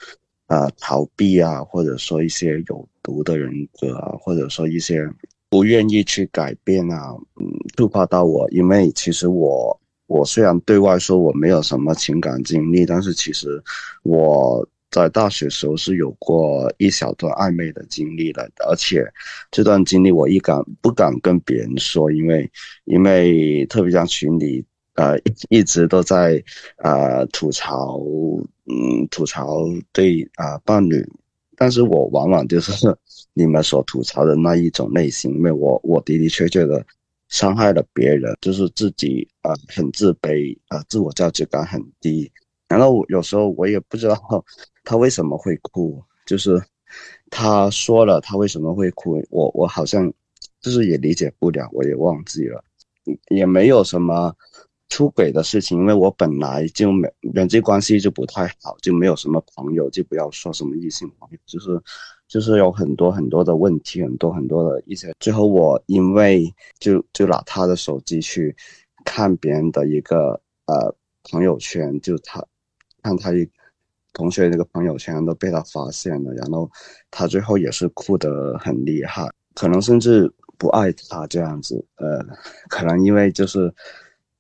J: 啊逃避啊，或者说一些有毒的人格啊，或者说一些不愿意去改变啊，嗯触发到我，因为其实我我虽然对外说我没有什么情感经历，但是其实我。在大学时候是有过一小段暧昧的经历的，而且这段经历我一敢不敢跟别人说，因为因为特别像群里呃一一直都在呃吐槽，嗯吐槽对啊伴侣，但是我往往就是你们所吐槽的那一种类型，因为我我的的确确的伤害了别人，就是自己啊很自卑啊自我价值感很低，然后有时候我也不知道。他为什么会哭？就是他说了，他为什么会哭？我我好像就是也理解不了，我也忘记了，也没有什么出轨的事情，因为我本来就没人际关系就不太好，就没有什么朋友，就不要说什么异性朋友，就是就是有很多很多的问题，很多很多的一些。最后我因为就就拿他的手机去看别人的一个呃朋友圈，就他看他一。同学那个朋友圈都被他发现了，然后他最后也是哭得很厉害，可能甚至不爱他这样子。呃，可能因为就是，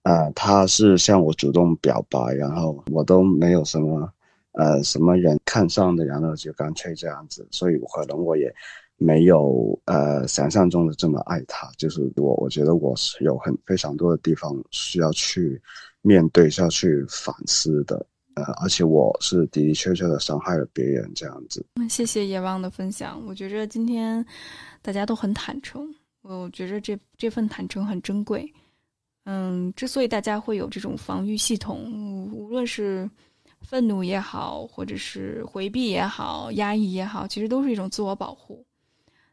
J: 呃，他是向我主动表白，然后我都没有什么，呃，什么人看上的，然后就干脆这样子，所以可能我也没有呃想象中的这么爱他。就是我我觉得我是有很非常多的地方需要去面对，需要去反思的。呃，而且我是的的确确的伤害了别人，这样子。
B: 那谢谢野望的分享，我觉着今天大家都很坦诚，我觉着这这份坦诚很珍贵。嗯，之所以大家会有这种防御系统，无论是愤怒也好，或者是回避也好，压抑也好，其实都是一种自我保护。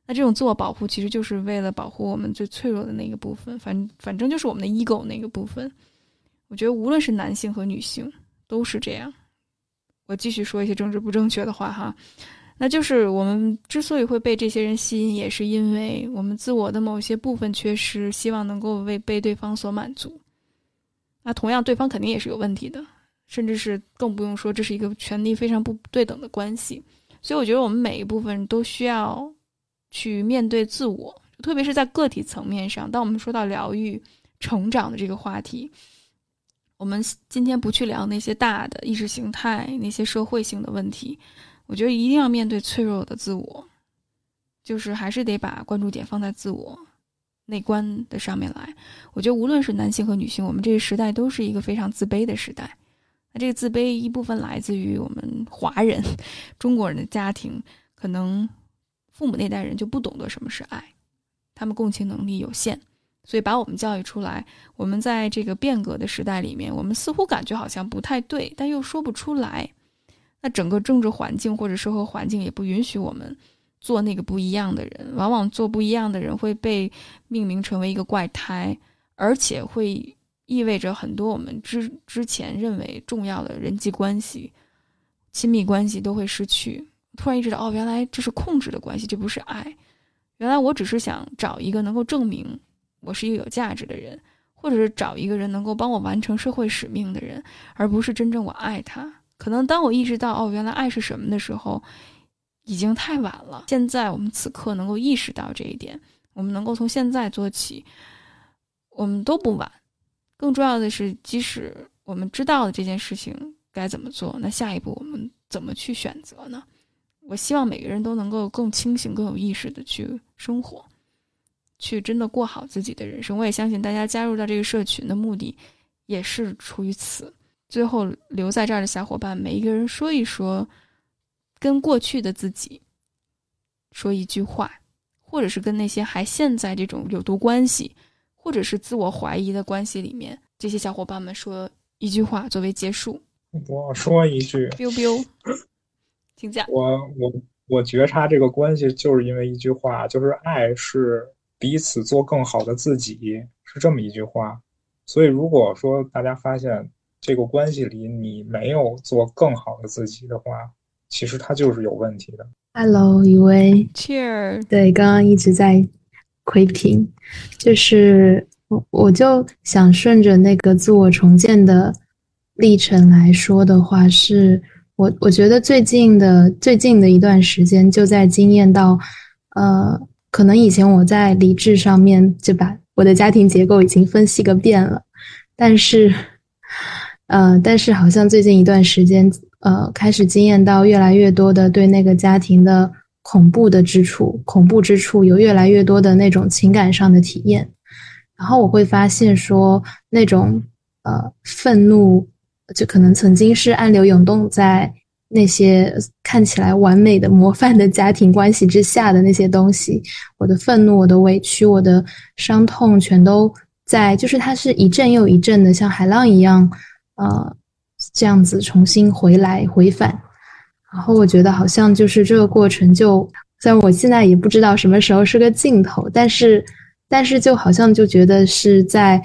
B: 那这种自我保护，其实就是为了保护我们最脆弱的那个部分，反反正就是我们的 ego 那个部分。我觉得无论是男性和女性。都是这样，我继续说一些政治不正确的话哈，那就是我们之所以会被这些人吸引，也是因为我们自我的某些部分缺失，希望能够为被对方所满足。那同样，对方肯定也是有问题的，甚至是更不用说，这是一个权力非常不对等的关系。所以，我觉得我们每一部分都需要去面对自我，特别是在个体层面上。当我们说到疗愈、成长的这个话题。我们今天不去聊那些大的意识形态、那些社会性的问题，我觉得一定要面对脆弱的自我，就是还是得把关注点放在自我内观的上面来。我觉得无论是男性和女性，我们这个时代都是一个非常自卑的时代。那这个自卑一部分来自于我们华人、中国人的家庭，可能父母那代人就不懂得什么是爱，他们共情能力有限。所以把我们教育出来，我们在这个变革的时代里面，我们似乎感觉好像不太对，但又说不出来。那整个政治环境或者社会环境也不允许我们做那个不一样的人。往往做不一样的人会被命名成为一个怪胎，而且会意味着很多我们之之前认为重要的人际关系、亲密关系都会失去。突然意识到，哦，原来这是控制的关系，这不是爱。原来我只是想找一个能够证明我是一个有价值的人，或者是找一个人能够帮我完成社会使命的人，而不是真正我爱他。可能当我意识到，哦，原来爱是什么的时候，已经太晚了。现在我们此刻能够意识到这一点，我们能够从现在做起，我们都不晚。更重要的是，即使我们知道了这件事情该怎么做，那下一步我们怎么去选择呢？我希望每个人都能够更清醒、更有意识的去生活，去真的过好自己的人生。我也相信大家加入到这个社群的目的，也是出于此。最后留在这儿的小伙伴，每一个人说一说，跟过去的自己说一句话，或者是跟那些还陷在这种有毒关系。或者是自我怀疑的关系里面，这些小伙伴们说一句话作为结束。
I: 我说一句，
B: biu biu，请讲。
I: 我我我觉察这个关系，就是因为一句话，就是爱是彼此做更好的自己，是这么一句话。所以如果说大家发现这个关系里你没有做更好的自己的话，其实它就是有问题的。
K: Hello，一位
B: ，Cheer，
K: 对，刚刚一直在。窥屏，就是我我就想顺着那个自我重建的历程来说的话，是我我觉得最近的最近的一段时间就在经验到，呃，可能以前我在理智上面就把我的家庭结构已经分析个遍了，但是，呃，但是好像最近一段时间，呃，开始经验到越来越多的对那个家庭的。恐怖的之处，恐怖之处有越来越多的那种情感上的体验，然后我会发现说，那种呃愤怒，就可能曾经是暗流涌动在那些看起来完美的模范的家庭关系之下的那些东西，我的愤怒、我的委屈、我的伤痛，全都在，就是它是一阵又一阵的，像海浪一样，呃，这样子重新回来回返。然后我觉得好像就是这个过程，就虽然我现在也不知道什么时候是个尽头，但是，但是就好像就觉得是在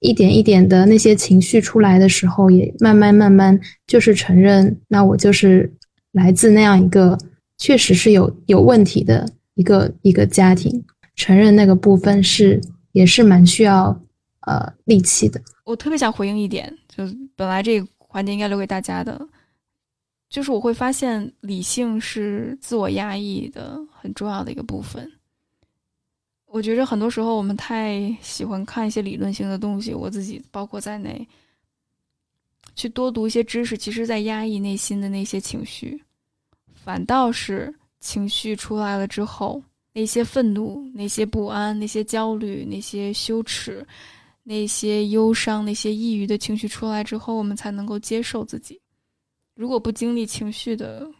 K: 一点一点的那些情绪出来的时候，也慢慢慢慢就是承认，那我就是来自那样一个确实是有有问题的一个一个家庭，承认那个部分是也是蛮需要呃力气的。
B: 我特别想回应一点，就本来这个环节应该留给大家的。就是我会发现，理性是自我压抑的很重要的一个部分。我觉着很多时候我们太喜欢看一些理论性的东西，我自己包括在内，去多读一些知识，其实在压抑内心的那些情绪。反倒是情绪出来了之后，那些愤怒、那些不安、那些焦虑、那些羞耻、那些忧伤、那些抑郁的情绪出来之后，我们才能够接受自己。如果不经历情绪的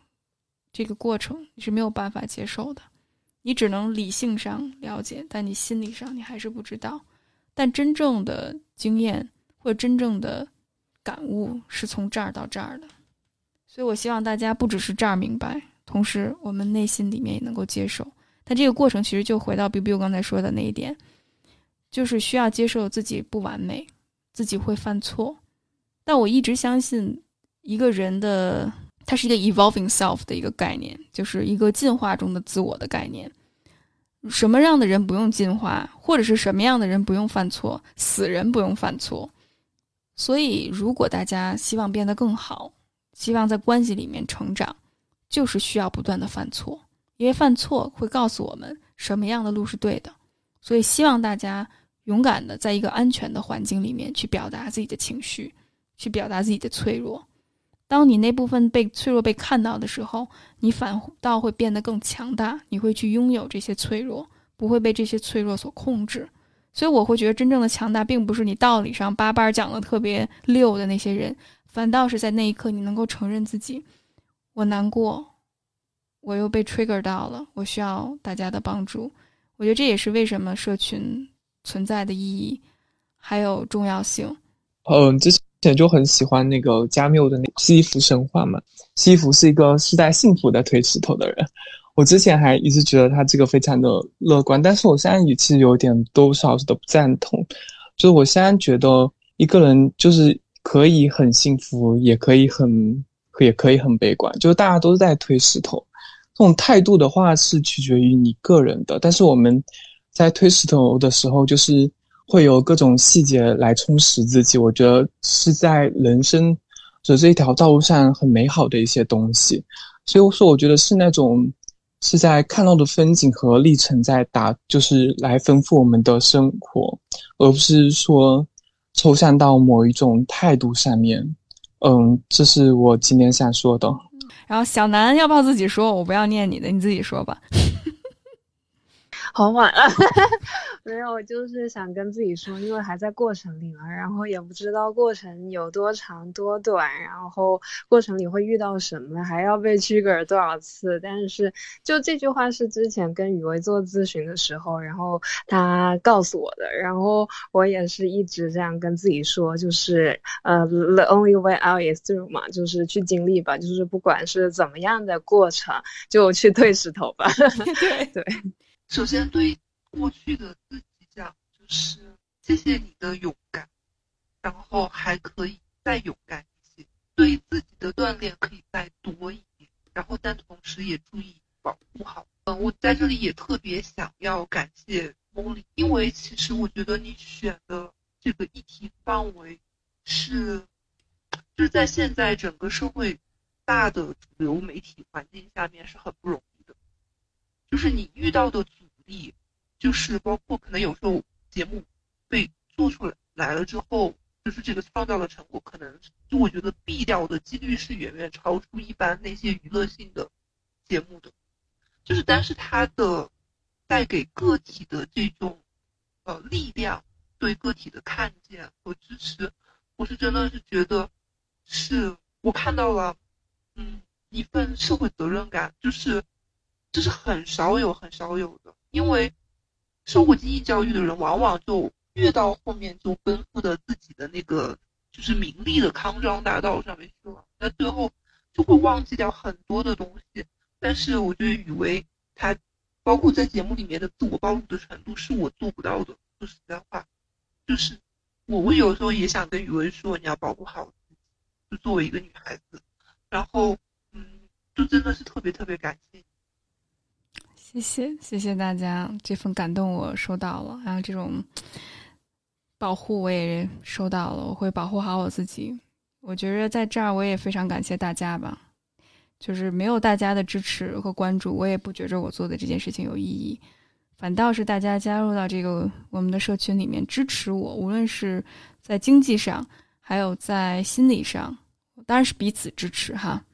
B: 这个过程，你是没有办法接受的。你只能理性上了解，但你心理上你还是不知道。但真正的经验或真正的感悟是从这儿到这儿的。所以我希望大家不只是这儿明白，同时我们内心里面也能够接受。但这个过程其实就回到 Biu Biu 刚才说的那一点，就是需要接受自己不完美，自己会犯错。但我一直相信。一个人的，它是一个 evolving self 的一个概念，就是一个进化中的自我的概念。什么样的人不用进化，或者是什么样的人不用犯错？死人不用犯错。所以，如果大家希望变得更好，希望在关系里面成长，就是需要不断的犯错，因为犯错会告诉我们什么样的路是对的。所以，希望大家勇敢的在一个安全的环境里面去表达自己的情绪，去表达自己的脆弱。当你那部分被脆弱被看到的时候，你反倒会变得更强大。你会去拥有这些脆弱，不会被这些脆弱所控制。所以我会觉得，真正的强大并不是你道理上叭叭讲的特别溜的那些人，反倒是在那一刻你能够承认自己，我难过，我又被 trigger 到了，我需要大家的帮助。我觉得这也是为什么社群存在的意义，还有重要性。
D: 嗯，这是。前就很喜欢那个加缪的那西弗神话嘛，西弗是一个时代幸福的推石头的人。我之前还一直觉得他这个非常的乐观，但是我现在语气有点多少都不赞同。就是我现在觉得一个人就是可以很幸福，也可以很也可以很悲观，就是大家都在推石头。这种态度的话是取决于你个人的，但是我们在推石头的时候，就是会有各种细节来充实自己。我觉得是在人生的这一条道路上很美好的一些东西。所以说，我觉得是那种是在看到的风景和历程在打，就是来丰富我们的生活，而不是说抽象到某一种态度上面。嗯，这是我今天想说的。
A: 然后小南要不要自己说？我不要念你的，你自己说吧。
F: 好晚了，没有，我就是想跟自己说，因为还在过程里嘛，然后也不知道过程有多长多短，然后过程里会遇到什么，还要被 trigger 多少次。但是就这句话是之前跟雨薇做咨询的时候，然后他告诉我的，然后我也是一直这样跟自己说，就是呃，the only way out is through 嘛，就是去经历吧，就是不管是怎么样的过程，就去退石头吧。对对。
C: 首先，对过去的自己讲，就是谢谢你的勇敢，然后还可以再勇敢一些。对自己的锻炼可以再多一点，然后但同时也注意保护好。嗯，我在这里也特别想要感谢梦里，因为其实我觉得你选的这个议题范围是，就是在现在整个社会大的主流媒体环境下面是很不容易的。就是你遇到的阻力，就是包括可能有时候节目被做出来来了之后，就是这个创造的成果，可能就我觉得毙掉的几率是远远超出一般那些娱乐性的节目的。就是但是它的带给个体的这种呃力量，对个体的看见和支持，我是真的是觉得是我看到了，嗯，一份社会责任感，就是。这是很少有、很少有的，因为受过经济教育的人，往往就越到后面就奔赴的自己的那个就是名利的康庄大道上面去了，那最后就会忘记掉很多的东西。但是我觉得雨薇她，包括在节目里面的自我暴露的程度，是我做不到的。说实在话，就是我我有时候也想跟雨薇说，你要保护好自己，就作为一个女孩子。然后，嗯，就真的是特别特别感谢你。
A: 谢谢，谢谢大家，这份感动我收到了，还有这种保护我也收到了，我会保护好我自己。我觉得在这儿我也非常感谢大家吧，就是没有大家的支持和关注，我也不觉着我做的这件事情有意义，反倒是大家加入到这个我们的社群里面支持我，无论是在经济上，还有在心理上，当然是彼此支持哈。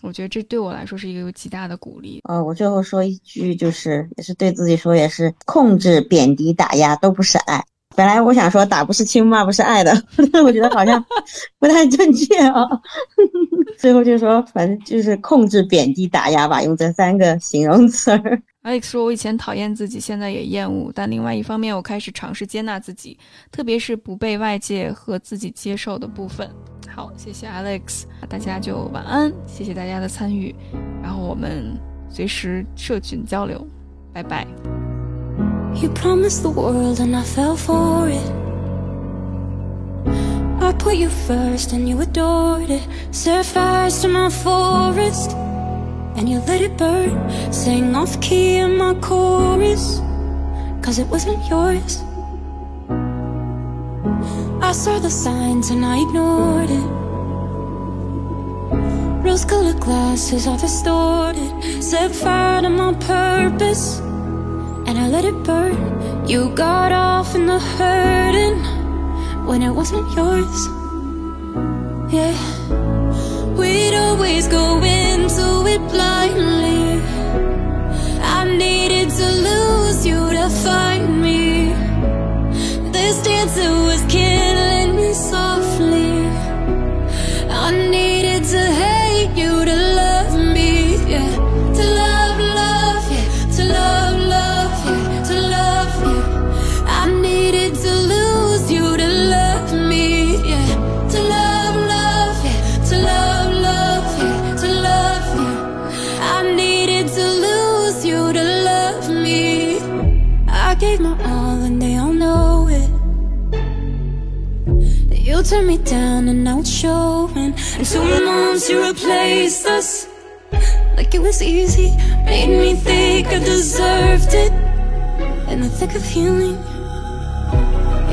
A: 我觉得这对我来说是一个有极大的鼓励。
L: 呃，我最后说一句，就是也是对自己说，也是控制、贬低、打压都不是爱。本来我想说打不是亲，骂不是爱的，但我觉得好像 不太正确啊。最后就说，反正就是控制、贬低、打压吧，用这三个形容词。
A: Alex 说：“我以前讨厌自己，现在也厌恶，但另外一方面，我开始尝试接纳自己，特别是不被外界和自己接受的部分。”好，谢谢 Alex，大家就晚安，谢谢大家的参与，然后我们随时社群交流，拜拜。You promised the world and I fell for it. I put you first and you adored it. Set fires to my forest and you let it burn. Sang off key in my chorus, cause it wasn't yours. I saw the signs and I ignored it. Rose colored glasses are distorted. Set fire to my purpose And I let it burn. You got off in the hurting When it wasn't yours. Yeah. We'd always go into it blindly. I needed to lose you to find me This was killing me softly. I needed to hate you to love turned me down and it's showing And two months you replaced us like it was easy. Made me think I deserved it. In the thick of healing,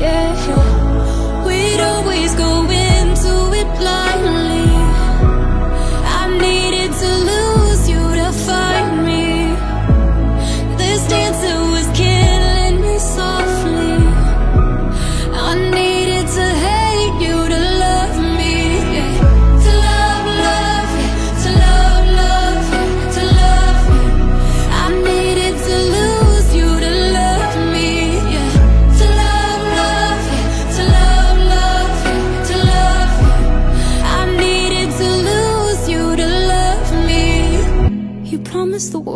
A: yeah. We'd always go into it blindly.